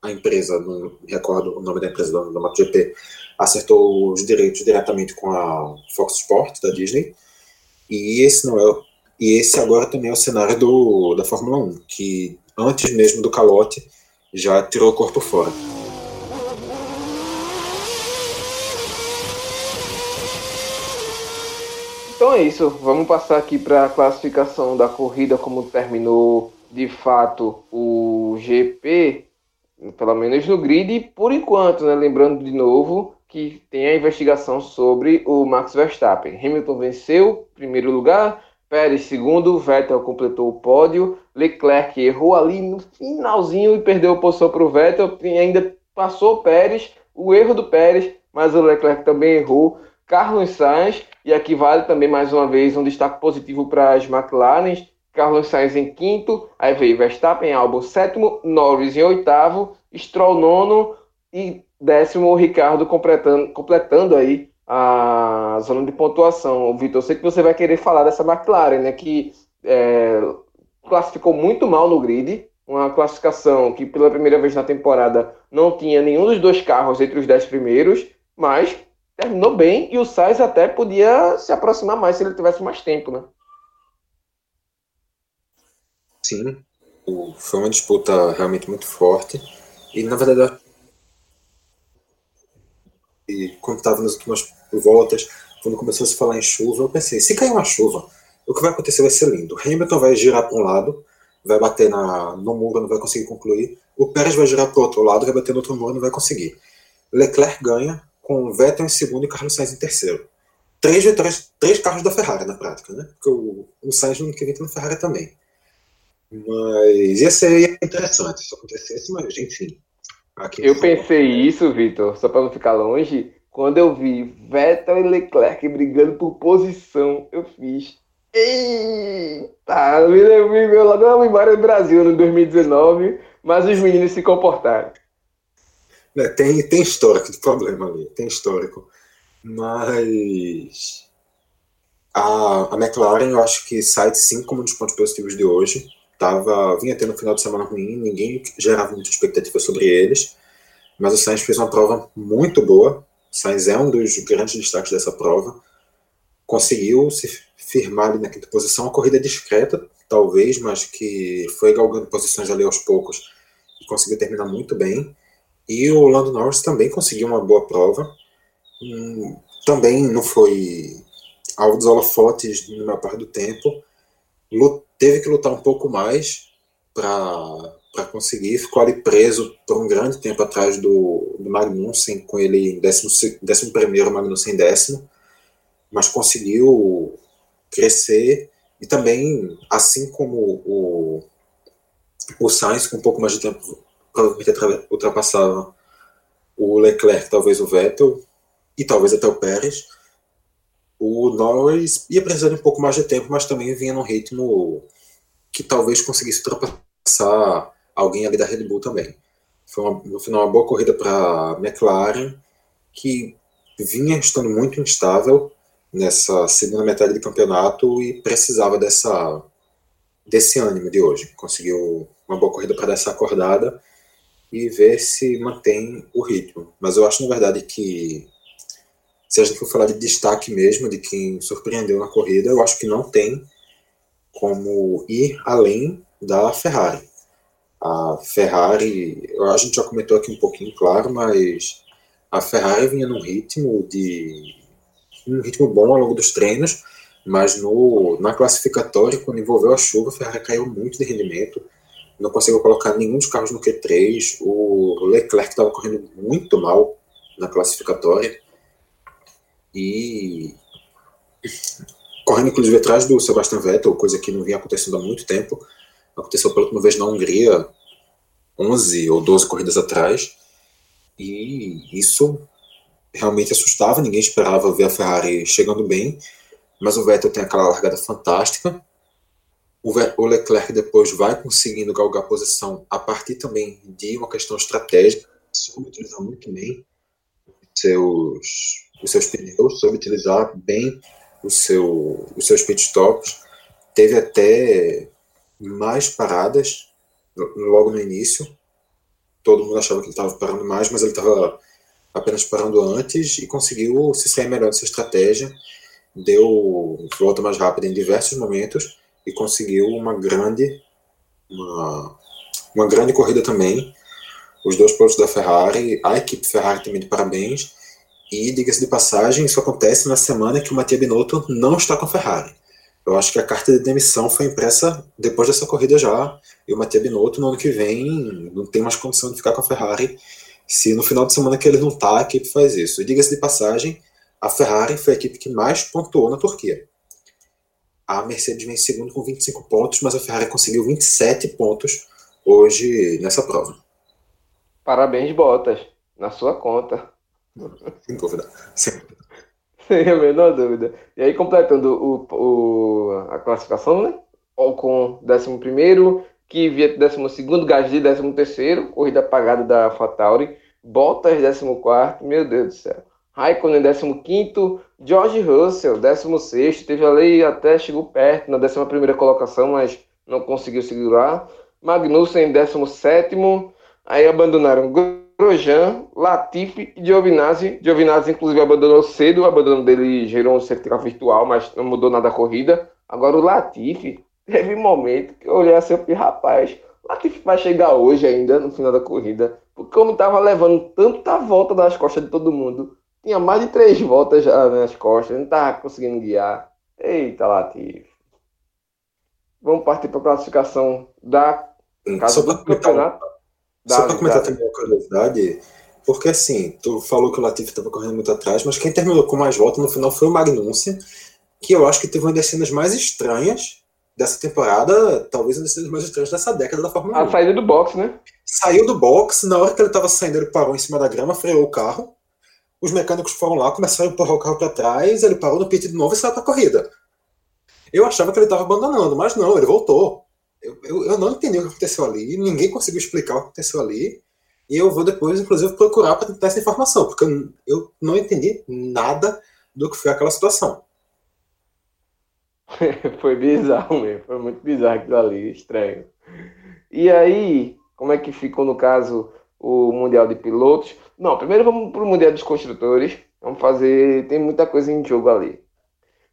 H: a, empresa, não recordo o nome da empresa da MotoGP, acertou os direitos diretamente com a Fox Sports da Disney, e esse não é e esse agora também é o cenário do, da Fórmula 1, que antes mesmo do calote já tirou o corpo fora.
D: Então é isso, vamos passar aqui para a classificação da corrida, como terminou de fato o GP, pelo menos no grid, por enquanto, né? lembrando de novo que tem a investigação sobre o Max Verstappen. Hamilton venceu, primeiro lugar, Pérez segundo, Vettel completou o pódio, Leclerc errou ali no finalzinho e perdeu a posição para o Vettel, e ainda passou o Pérez, o erro do Pérez, mas o Leclerc também errou. Carlos Sainz, e aqui vale também mais uma vez um destaque positivo para as McLaren. Carlos Sainz em quinto, aí veio Verstappen, Albon sétimo, Norris em oitavo, Stroll nono e décimo o Ricardo completando, completando aí a zona de pontuação. Vitor, eu sei que você vai querer falar dessa McLaren, né, que é, classificou muito mal no grid, uma classificação que pela primeira vez na temporada não tinha nenhum dos dois carros entre os dez primeiros, mas terminou bem e o Sainz até podia se aproximar mais se ele tivesse mais tempo, né?
H: Sim, foi uma disputa realmente muito forte e na verdade e quando estava nas últimas voltas, quando começou a se falar em chuva, eu pensei, se cair uma chuva, o que vai acontecer vai ser lindo. Hamilton vai girar para um lado, vai bater na, no muro, não vai conseguir concluir. O Pérez vai girar para o outro lado, vai bater no outro muro, não vai conseguir. Leclerc ganha, com Vettel em segundo e Carlos Sainz em terceiro. Três vitórias, três carros da Ferrari na prática, né? Porque o, o Sainz não queria ter na Ferrari também. Mas ia ser interessante se isso acontecesse, mas enfim.
D: eu pensei isso, Vitor, só para não ficar longe, quando eu vi Vettel e Leclerc brigando por posição, eu fiz. Eita! Me lembro memória do Brasil no 2019, mas os meninos se comportaram.
H: É, tem, tem histórico de problema ali, tem histórico. Mas a, a McLaren, eu acho que sai de 5 como um dos pontos positivos de hoje. Tava, vinha tendo um final de semana ruim, ninguém gerava muita expectativa sobre eles. Mas o Sainz fez uma prova muito boa. O Sainz é um dos grandes destaques dessa prova. Conseguiu se firmar ali na quinta posição. Uma corrida discreta, talvez, mas que foi galgando posições ali aos poucos e conseguiu terminar muito bem. E o Lando Norris também conseguiu uma boa prova. Hum, também não foi alvo dos holofotes na maior parte do tempo. Teve que lutar um pouco mais para conseguir. Ficou ali preso por um grande tempo atrás do, do Magnussen, com ele em décimo, décimo primeiro, Magnussen em décimo. Mas conseguiu crescer e também, assim como o, o Sainz, com um pouco mais de tempo provavelmente ultrapassava o Leclerc, talvez o Vettel e talvez até o Pérez. O Norris ia precisar de um pouco mais de tempo, mas também vinha num ritmo que talvez conseguisse ultrapassar alguém ali da Red Bull também. Foi uma, no final uma boa corrida para McLaren, que vinha estando muito instável nessa segunda metade do campeonato e precisava dessa desse ânimo de hoje. Conseguiu uma boa corrida para dar essa acordada e ver se mantém o ritmo. Mas eu acho, na verdade, que se a gente for falar de destaque mesmo, de quem surpreendeu na corrida, eu acho que não tem como ir além da Ferrari. A Ferrari, a gente já comentou aqui um pouquinho, claro, mas a Ferrari vinha num ritmo de um ritmo bom ao longo dos treinos, mas no, na classificatória, quando envolveu a chuva, a Ferrari caiu muito de rendimento não conseguiu colocar nenhum dos carros no Q3. O Leclerc estava correndo muito mal na classificatória. E correndo inclusive atrás do Sebastian Vettel, coisa que não vinha acontecendo há muito tempo. Aconteceu pela última vez na Hungria, 11 ou 12 corridas atrás. E isso realmente assustava, ninguém esperava ver a Ferrari chegando bem, mas o Vettel tem aquela largada fantástica. O, Leclerc depois vai conseguindo galgar posição a partir também de uma questão estratégica, soube utilizar muito bem seus, os seus pneus, soube utilizar bem o seu, os seus pitstops, teve até mais paradas logo no início. Todo mundo achava que ele estava parando mais, mas ele estava apenas parando antes e conseguiu se sair melhor dessa estratégia. Deu volta mais rápida em diversos momentos e conseguiu uma grande uma, uma grande corrida também. Os dois pilotos da Ferrari, a equipe Ferrari também de parabéns. E diga-se de passagem, isso acontece na semana que o Mattia Binotto não está com a Ferrari. Eu acho que a carta de demissão foi impressa depois dessa corrida já. E o Mattia Binotto no ano que vem não tem mais condição de ficar com a Ferrari. Se no final de semana que ele não está, a equipe faz isso. E diga-se de passagem, a Ferrari foi a equipe que mais pontuou na Turquia. A Mercedes vem em segundo com 25 pontos, mas a Ferrari conseguiu 27 pontos hoje nessa prova.
D: Parabéns, Bottas, na sua conta.
H: Sem dúvida. Sem,
D: Sem a menor dúvida. E aí, completando o, o, a classificação, né? Ocon 11, Kvyat 12, Gasly 13, corrida apagada da AlphaTauri, Bottas 14, meu Deus do céu. Raikkonen 15, George Russell 16, teve ali até chegou perto na 11 colocação, mas não conseguiu segurar. Magnussen 17, aí abandonaram Grosjean, Latifi e Giovinazzi. Giovinazzi, inclusive, abandonou cedo. O abandono dele gerou um certificado virtual, mas não mudou nada a corrida. Agora, o Latifi teve um momento que eu olhei assim rapaz, Latifi vai chegar hoje ainda, no final da corrida. Porque como estava levando tanta volta das costas de todo mundo, tinha mais de três voltas já nas costas, não estava conseguindo guiar. Eita, Latifi. Vamos partir para a classificação da casa do campeonato.
H: Só para comentar também uma curiosidade, porque assim, tu falou que o Latifi estava correndo muito atrás, mas quem terminou com mais volta no final foi o Magnussen, que eu acho que teve uma das cenas mais estranhas dessa temporada, talvez uma das cenas mais estranhas dessa década da Fórmula 1.
D: A saída do box, né?
H: Saiu do box, na hora que ele estava saindo, ele parou em cima da grama, freou o carro. Os mecânicos foram lá, começaram a empurrar o carro para trás, ele parou no pit de novo e saiu para a corrida. Eu achava que ele estava abandonando, mas não, ele voltou. Eu, eu, eu, não entendi o que aconteceu ali, ninguém conseguiu explicar o que aconteceu ali, e eu vou depois, inclusive, procurar para tentar essa informação, porque eu, eu não entendi nada do que foi aquela situação.
D: foi bizarro mesmo, foi muito bizarro aquilo ali, estranho. E aí, como é que ficou no caso o Mundial de Pilotos? Não, primeiro vamos para o Mundial dos Construtores. Vamos fazer. Tem muita coisa em jogo ali.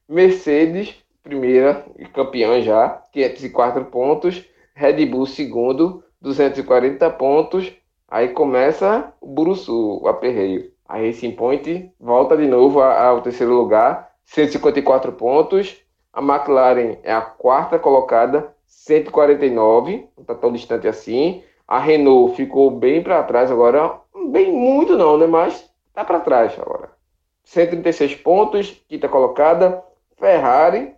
D: Mercedes, primeira e campeã já, 504 pontos. Red Bull, segundo, 240 pontos. Aí começa o Buruçu, o aperreio. A Racing Point volta de novo ao terceiro lugar, 154 pontos. A McLaren é a quarta colocada, 149, não está tão distante assim. A Renault ficou bem para trás agora, bem muito não, né? Mas tá para trás agora. 136 pontos, quinta colocada. Ferrari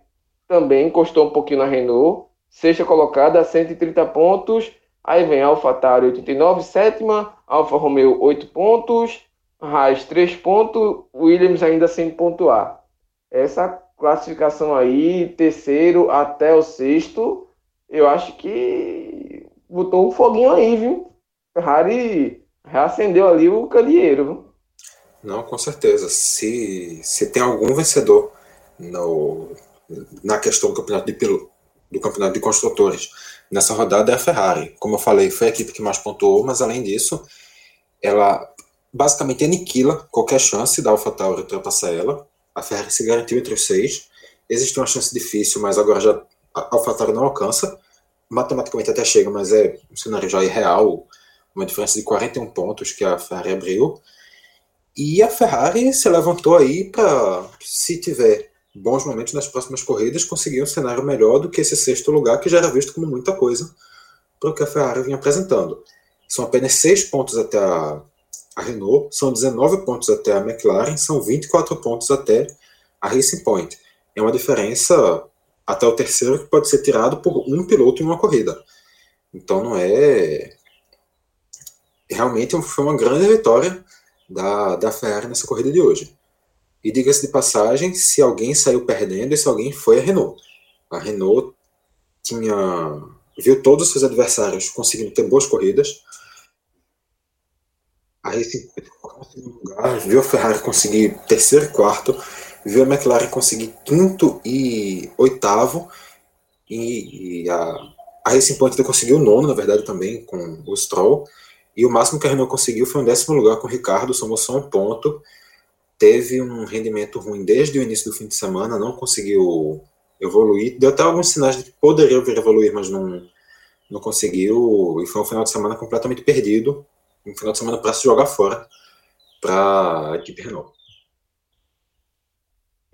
D: também encostou um pouquinho na Renault, sexta colocada, 130 pontos. Aí vem Alfa Tauri 89, sétima, Alfa Romeo 8 pontos, Haas 3 pontos, Williams ainda sem pontuar. Essa classificação aí, terceiro até o sexto, eu acho que botou um foguinho aí, viu? Ferrari reacendeu ali o candeeiro?
H: Não, com certeza. Se, se tem algum vencedor no, na questão do campeonato de piloto, do campeonato de construtores nessa rodada é a Ferrari. Como eu falei, foi a equipe que mais pontuou, mas além disso, ela basicamente aniquila qualquer chance da AlphaTauri ultrapassar ela. A Ferrari se garantiu entre os seis. Existe uma chance difícil, mas agora já a AlphaTauri não alcança. Matematicamente até chega, mas é um cenário já irreal, uma diferença de 41 pontos que a Ferrari abriu. E a Ferrari se levantou aí para, se tiver bons momentos nas próximas corridas, conseguir um cenário melhor do que esse sexto lugar, que já era visto como muita coisa para o que a Ferrari vinha apresentando. São apenas seis pontos até a, a, Renault, são 19 pontos até a McLaren, são 24 pontos até a Racing Point. é uma diferença até o terceiro que pode ser tirado por um piloto em uma corrida. Então não é. Realmente foi uma grande vitória da, da Ferrari nessa corrida de hoje. E diga-se de passagem, se alguém saiu perdendo, esse alguém foi a Renault. A Renault tinha viu todos os seus adversários conseguindo ter boas corridas. A Racing lugar, viu a Ferrari conseguir terceiro e quarto, viu a McLaren conseguir quinto e oitavo, e, e a, a Racing Point conseguiu nono, na verdade, também, com o Stroll, e o máximo que a Renault conseguiu foi um décimo lugar com o Ricardo, somou só um ponto, teve um rendimento ruim desde o início do fim de semana, não conseguiu evoluir. Deu até alguns sinais de que poderia vir evoluir, mas não, não conseguiu. E foi um final de semana completamente perdido. Um final de semana para se jogar fora para a equipe Renault.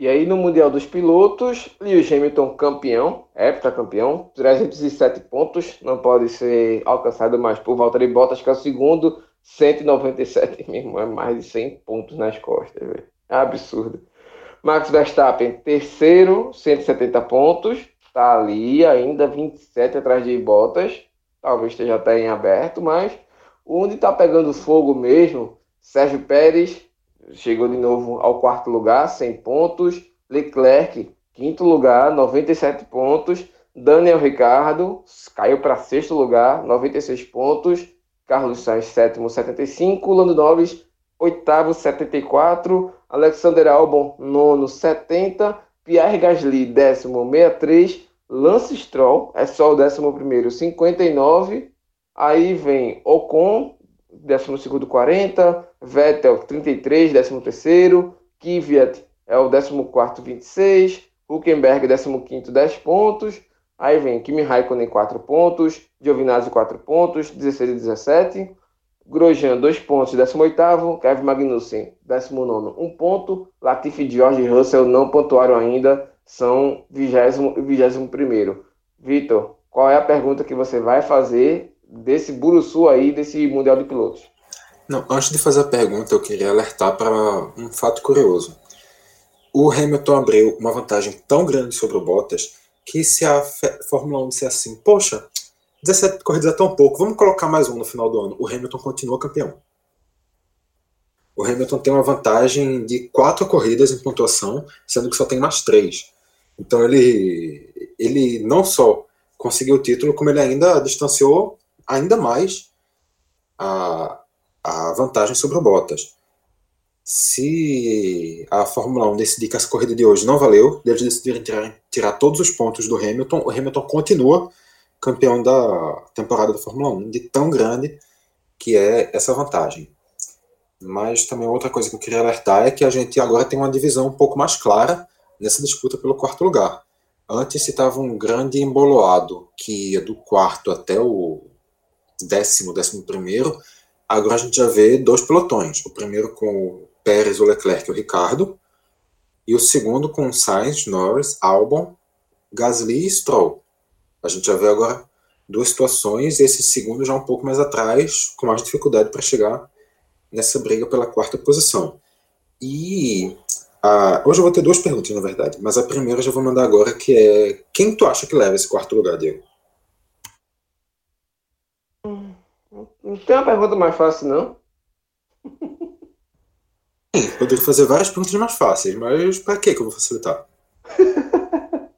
D: E aí no Mundial dos Pilotos, Lewis Hamilton campeão, heptacampeão, 307 pontos, não pode ser alcançado mais por Valtteri Bottas, que é o segundo 197 mesmo, é mais de 100 pontos nas costas. É absurdo. Max Verstappen, terceiro, 170 pontos, tá ali ainda 27 atrás de Bottas, talvez esteja até em aberto, mas onde tá pegando fogo mesmo, Sérgio Pérez chegou de novo ao quarto lugar, 100 pontos, Leclerc, quinto lugar, 97 pontos, Daniel Ricardo caiu para sexto lugar, 96 pontos, Carlos Sainz, sétimo, 75. Lando Norris, oitavo, 74. Alexander Albon, nono, 70. Pierre Gasly, décimo, 63. Lance Stroll, é só o décimo primeiro, 59. Aí vem Ocon, décimo segundo, 40. Vettel, 33, décimo terceiro. Kvyat é o décimo quarto, 26. Huckenberg, décimo quinto, 10 pontos. Aí vem Kimi Raikkonen 4 pontos, Giovinazzi 4 pontos, 16 e 17. Grosjean 2 pontos, 18º. Kevin Magnussen 19 1 ponto. Latifi, George Russell não pontuaram ainda, são 20 e 21 Vitor, qual é a pergunta que você vai fazer desse Buruçu aí, desse Mundial de Pilotos?
H: Não, antes de fazer a pergunta, eu queria alertar para um fato curioso. O Hamilton abriu uma vantagem tão grande sobre o Bottas que se a Fórmula 1 disser assim, poxa, 17 corridas é tão pouco, vamos colocar mais um no final do ano, o Hamilton continua campeão. O Hamilton tem uma vantagem de quatro corridas em pontuação, sendo que só tem mais três. Então ele, ele não só conseguiu o título, como ele ainda distanciou ainda mais a, a vantagem sobre o Bottas se a Fórmula 1 decidir que essa corrida de hoje não valeu, eles decidirem tirar, tirar todos os pontos do Hamilton, o Hamilton continua campeão da temporada da Fórmula 1, de tão grande que é essa vantagem. Mas também outra coisa que eu queria alertar é que a gente agora tem uma divisão um pouco mais clara nessa disputa pelo quarto lugar. Antes estava um grande emboloado que ia do quarto até o décimo, décimo primeiro. Agora a gente já vê dois pelotões. O primeiro com Pérez, o Leclerc e o Ricardo. E o segundo com Sainz, Norris, Albon, Gasly e Stroll. A gente já vê agora duas situações e esse segundo já um pouco mais atrás, com mais dificuldade para chegar nessa briga pela quarta posição. E uh, hoje eu vou ter duas perguntas, na verdade, mas a primeira eu já vou mandar agora, que é quem tu acha que leva esse quarto lugar, Diego?
D: Não tem uma pergunta mais fácil, não?
H: Poderia fazer várias perguntas mais fáceis, mas para que eu vou facilitar?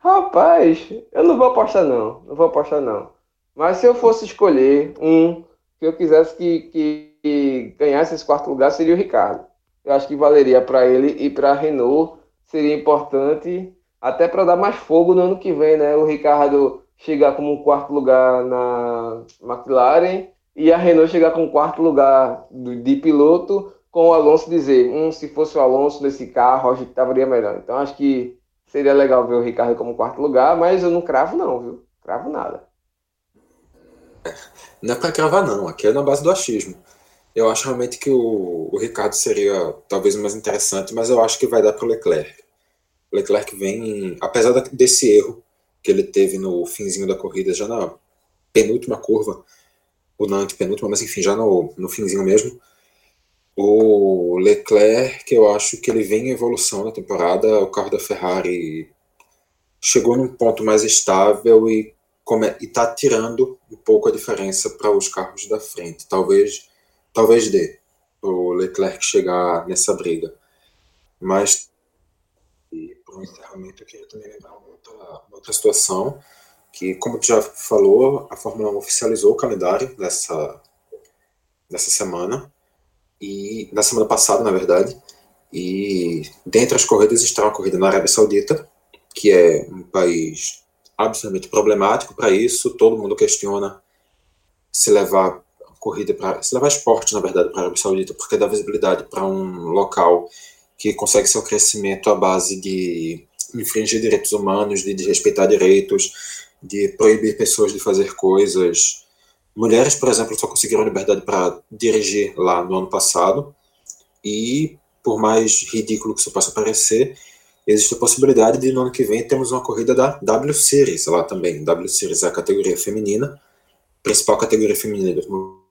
D: Rapaz, eu não vou apostar não, não vou apostar não. Mas se eu fosse escolher um que eu quisesse que, que, que ganhasse esse quarto lugar, seria o Ricardo. Eu acho que valeria para ele e para a Renault, seria importante até para dar mais fogo no ano que vem, né? O Ricardo chegar como quarto lugar na McLaren e a Renault chegar com quarto lugar de piloto com o Alonso dizer, hum, se fosse o Alonso nesse carro, a gente estaria melhor. Então acho que seria legal ver o Ricardo como quarto lugar, mas eu não cravo não, viu? Cravo nada.
H: Não é para cravar não, aqui é na base do achismo. Eu acho realmente que o, o Ricardo seria talvez mais interessante, mas eu acho que vai dar para o Leclerc. O Leclerc vem, apesar desse erro que ele teve no finzinho da corrida, já na penúltima curva, ou na antepenúltima, mas enfim, já no, no finzinho mesmo, O Leclerc, eu acho que ele vem em evolução na temporada. O carro da Ferrari chegou num ponto mais estável e está tirando um pouco a diferença para os carros da frente. Talvez, talvez dê o Leclerc chegar nessa briga. Mas para o encerramento eu queria também lembrar uma outra, uma outra situação que, como tu já falou, a Fórmula 1 oficializou o calendário dessa, dessa semana e na semana passada, na verdade. E dentre as corridas está a corrida na Arábia Saudita, que é um país absolutamente problemático para isso. Todo mundo questiona se levar corrida para se levar esporte, na verdade, para a Arábia Saudita, porque dá visibilidade para um local que consegue seu crescimento à base de infringir direitos humanos, de desrespeitar direitos, de proibir pessoas de fazer coisas Mulheres, por exemplo, só conseguiram liberdade para dirigir lá no ano passado. E, por mais ridículo que isso possa parecer, existe a possibilidade de no ano que vem termos uma corrida da W Series lá também. W Series é a categoria feminina, principal categoria feminina do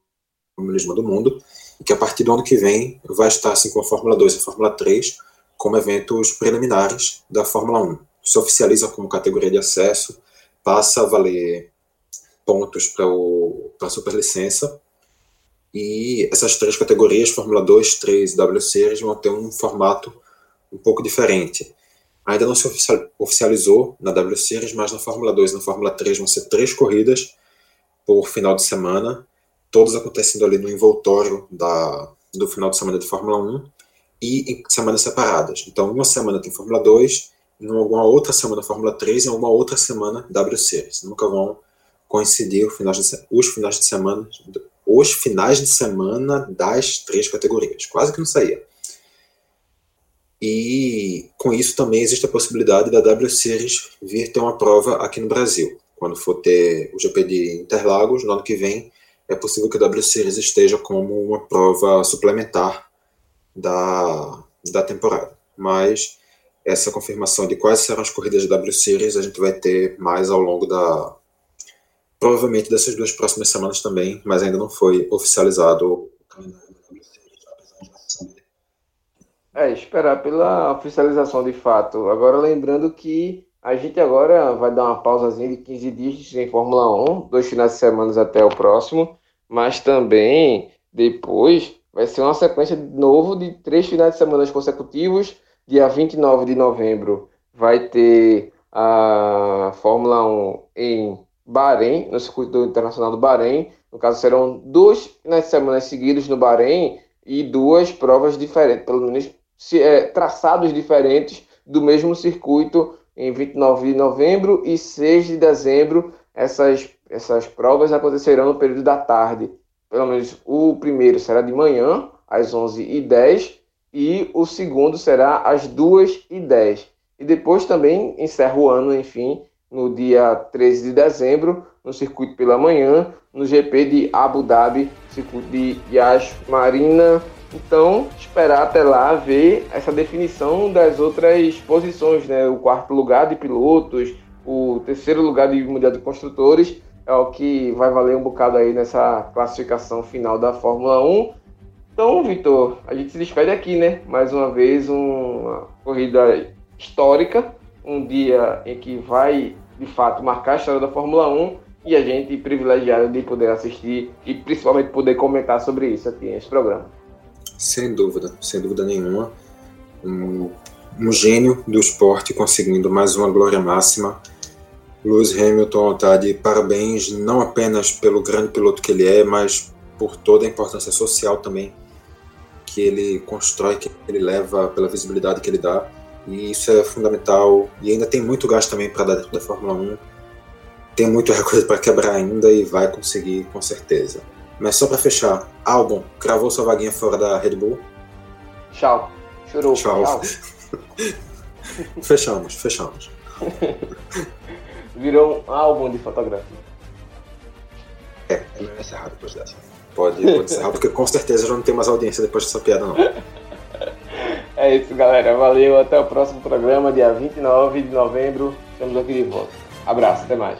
H: automobilismo do mundo, e que a partir do ano que vem vai estar, assim como a Fórmula 2 e a Fórmula 3, como eventos preliminares da Fórmula 1. Se oficializa como categoria de acesso, passa a valer pontos para a superlicença. E essas três categorias, Fórmula 2, 3 e W Series, vão ter um formato um pouco diferente. Ainda não se oficializou na W Series, mas na Fórmula 2 e na Fórmula 3 vão ser três corridas por final de semana, todas acontecendo ali no envoltório da, do final de semana de Fórmula 1 e em semanas separadas. Então, uma semana tem Fórmula 2, em alguma outra semana Fórmula 3 e em alguma outra semana W Series. Nunca vão coincidir os finais de semana os finais de semana das três categorias. Quase que não saía. E com isso também existe a possibilidade da W Series vir ter uma prova aqui no Brasil. Quando for ter o GP de Interlagos, no ano que vem, é possível que a W Series esteja como uma prova suplementar da, da temporada. Mas essa confirmação de quais serão as corridas da W Series a gente vai ter mais ao longo da, provavelmente dessas duas próximas semanas também, mas ainda não foi oficializado o calendário
D: É, esperar pela oficialização de fato. Agora lembrando que a gente agora vai dar uma pausazinha de 15 dias sem Fórmula 1, dois finais de semana até o próximo, mas também depois vai ser uma sequência de novo de três finais de semana consecutivos. Dia 29 de novembro vai ter a Fórmula 1 em Bahrein, no circuito internacional do Bahrein. No caso, serão duas finais de semana seguidos no Bahrein e duas provas diferentes, pelo menos é, traçados diferentes do mesmo circuito em 29 de novembro e 6 de dezembro. Essas, essas provas acontecerão no período da tarde. Pelo menos o primeiro será de manhã, às 11h10, e o segundo será às 2h10. E depois também encerra o ano, enfim, no dia 13 de dezembro, no circuito pela manhã, no GP de Abu Dhabi, circuito de Yas Marina. Então, esperar até lá ver essa definição das outras posições, né? O quarto lugar de pilotos, o terceiro lugar de Mundial de Construtores, é o que vai valer um bocado aí nessa classificação final da Fórmula 1. Então, Vitor, a gente se despede aqui, né? Mais uma vez, uma corrida histórica, um dia em que vai de fato marcar a história da Fórmula 1 e a gente privilegiado de poder assistir e principalmente poder comentar sobre isso aqui nesse programa.
H: Sem dúvida, sem dúvida nenhuma. Um, um gênio do esporte conseguindo mais uma glória máxima. Lewis Hamilton está de parabéns, não apenas pelo grande piloto que ele é, mas por toda a importância social também que ele constrói, que ele leva, pela visibilidade que ele dá. E isso é fundamental. E ainda tem muito gasto também para dar dentro da Fórmula 1. Tem muita coisa para quebrar ainda e vai conseguir com certeza. Mas só para fechar, álbum, cravou sua vaguinha fora da Red Bull?
D: Tchau. Chorou.
H: Tchau. Tchau. fechamos, fechamos.
D: Virou um álbum de fotografia.
H: É, é melhor encerrar depois dessa. Pode, pode encerrar, porque com certeza já não tem mais audiência depois dessa piada, não.
D: É isso, galera. Valeu. Até o próximo programa, dia 29 de novembro. Estamos aqui de volta. Abraço, até mais.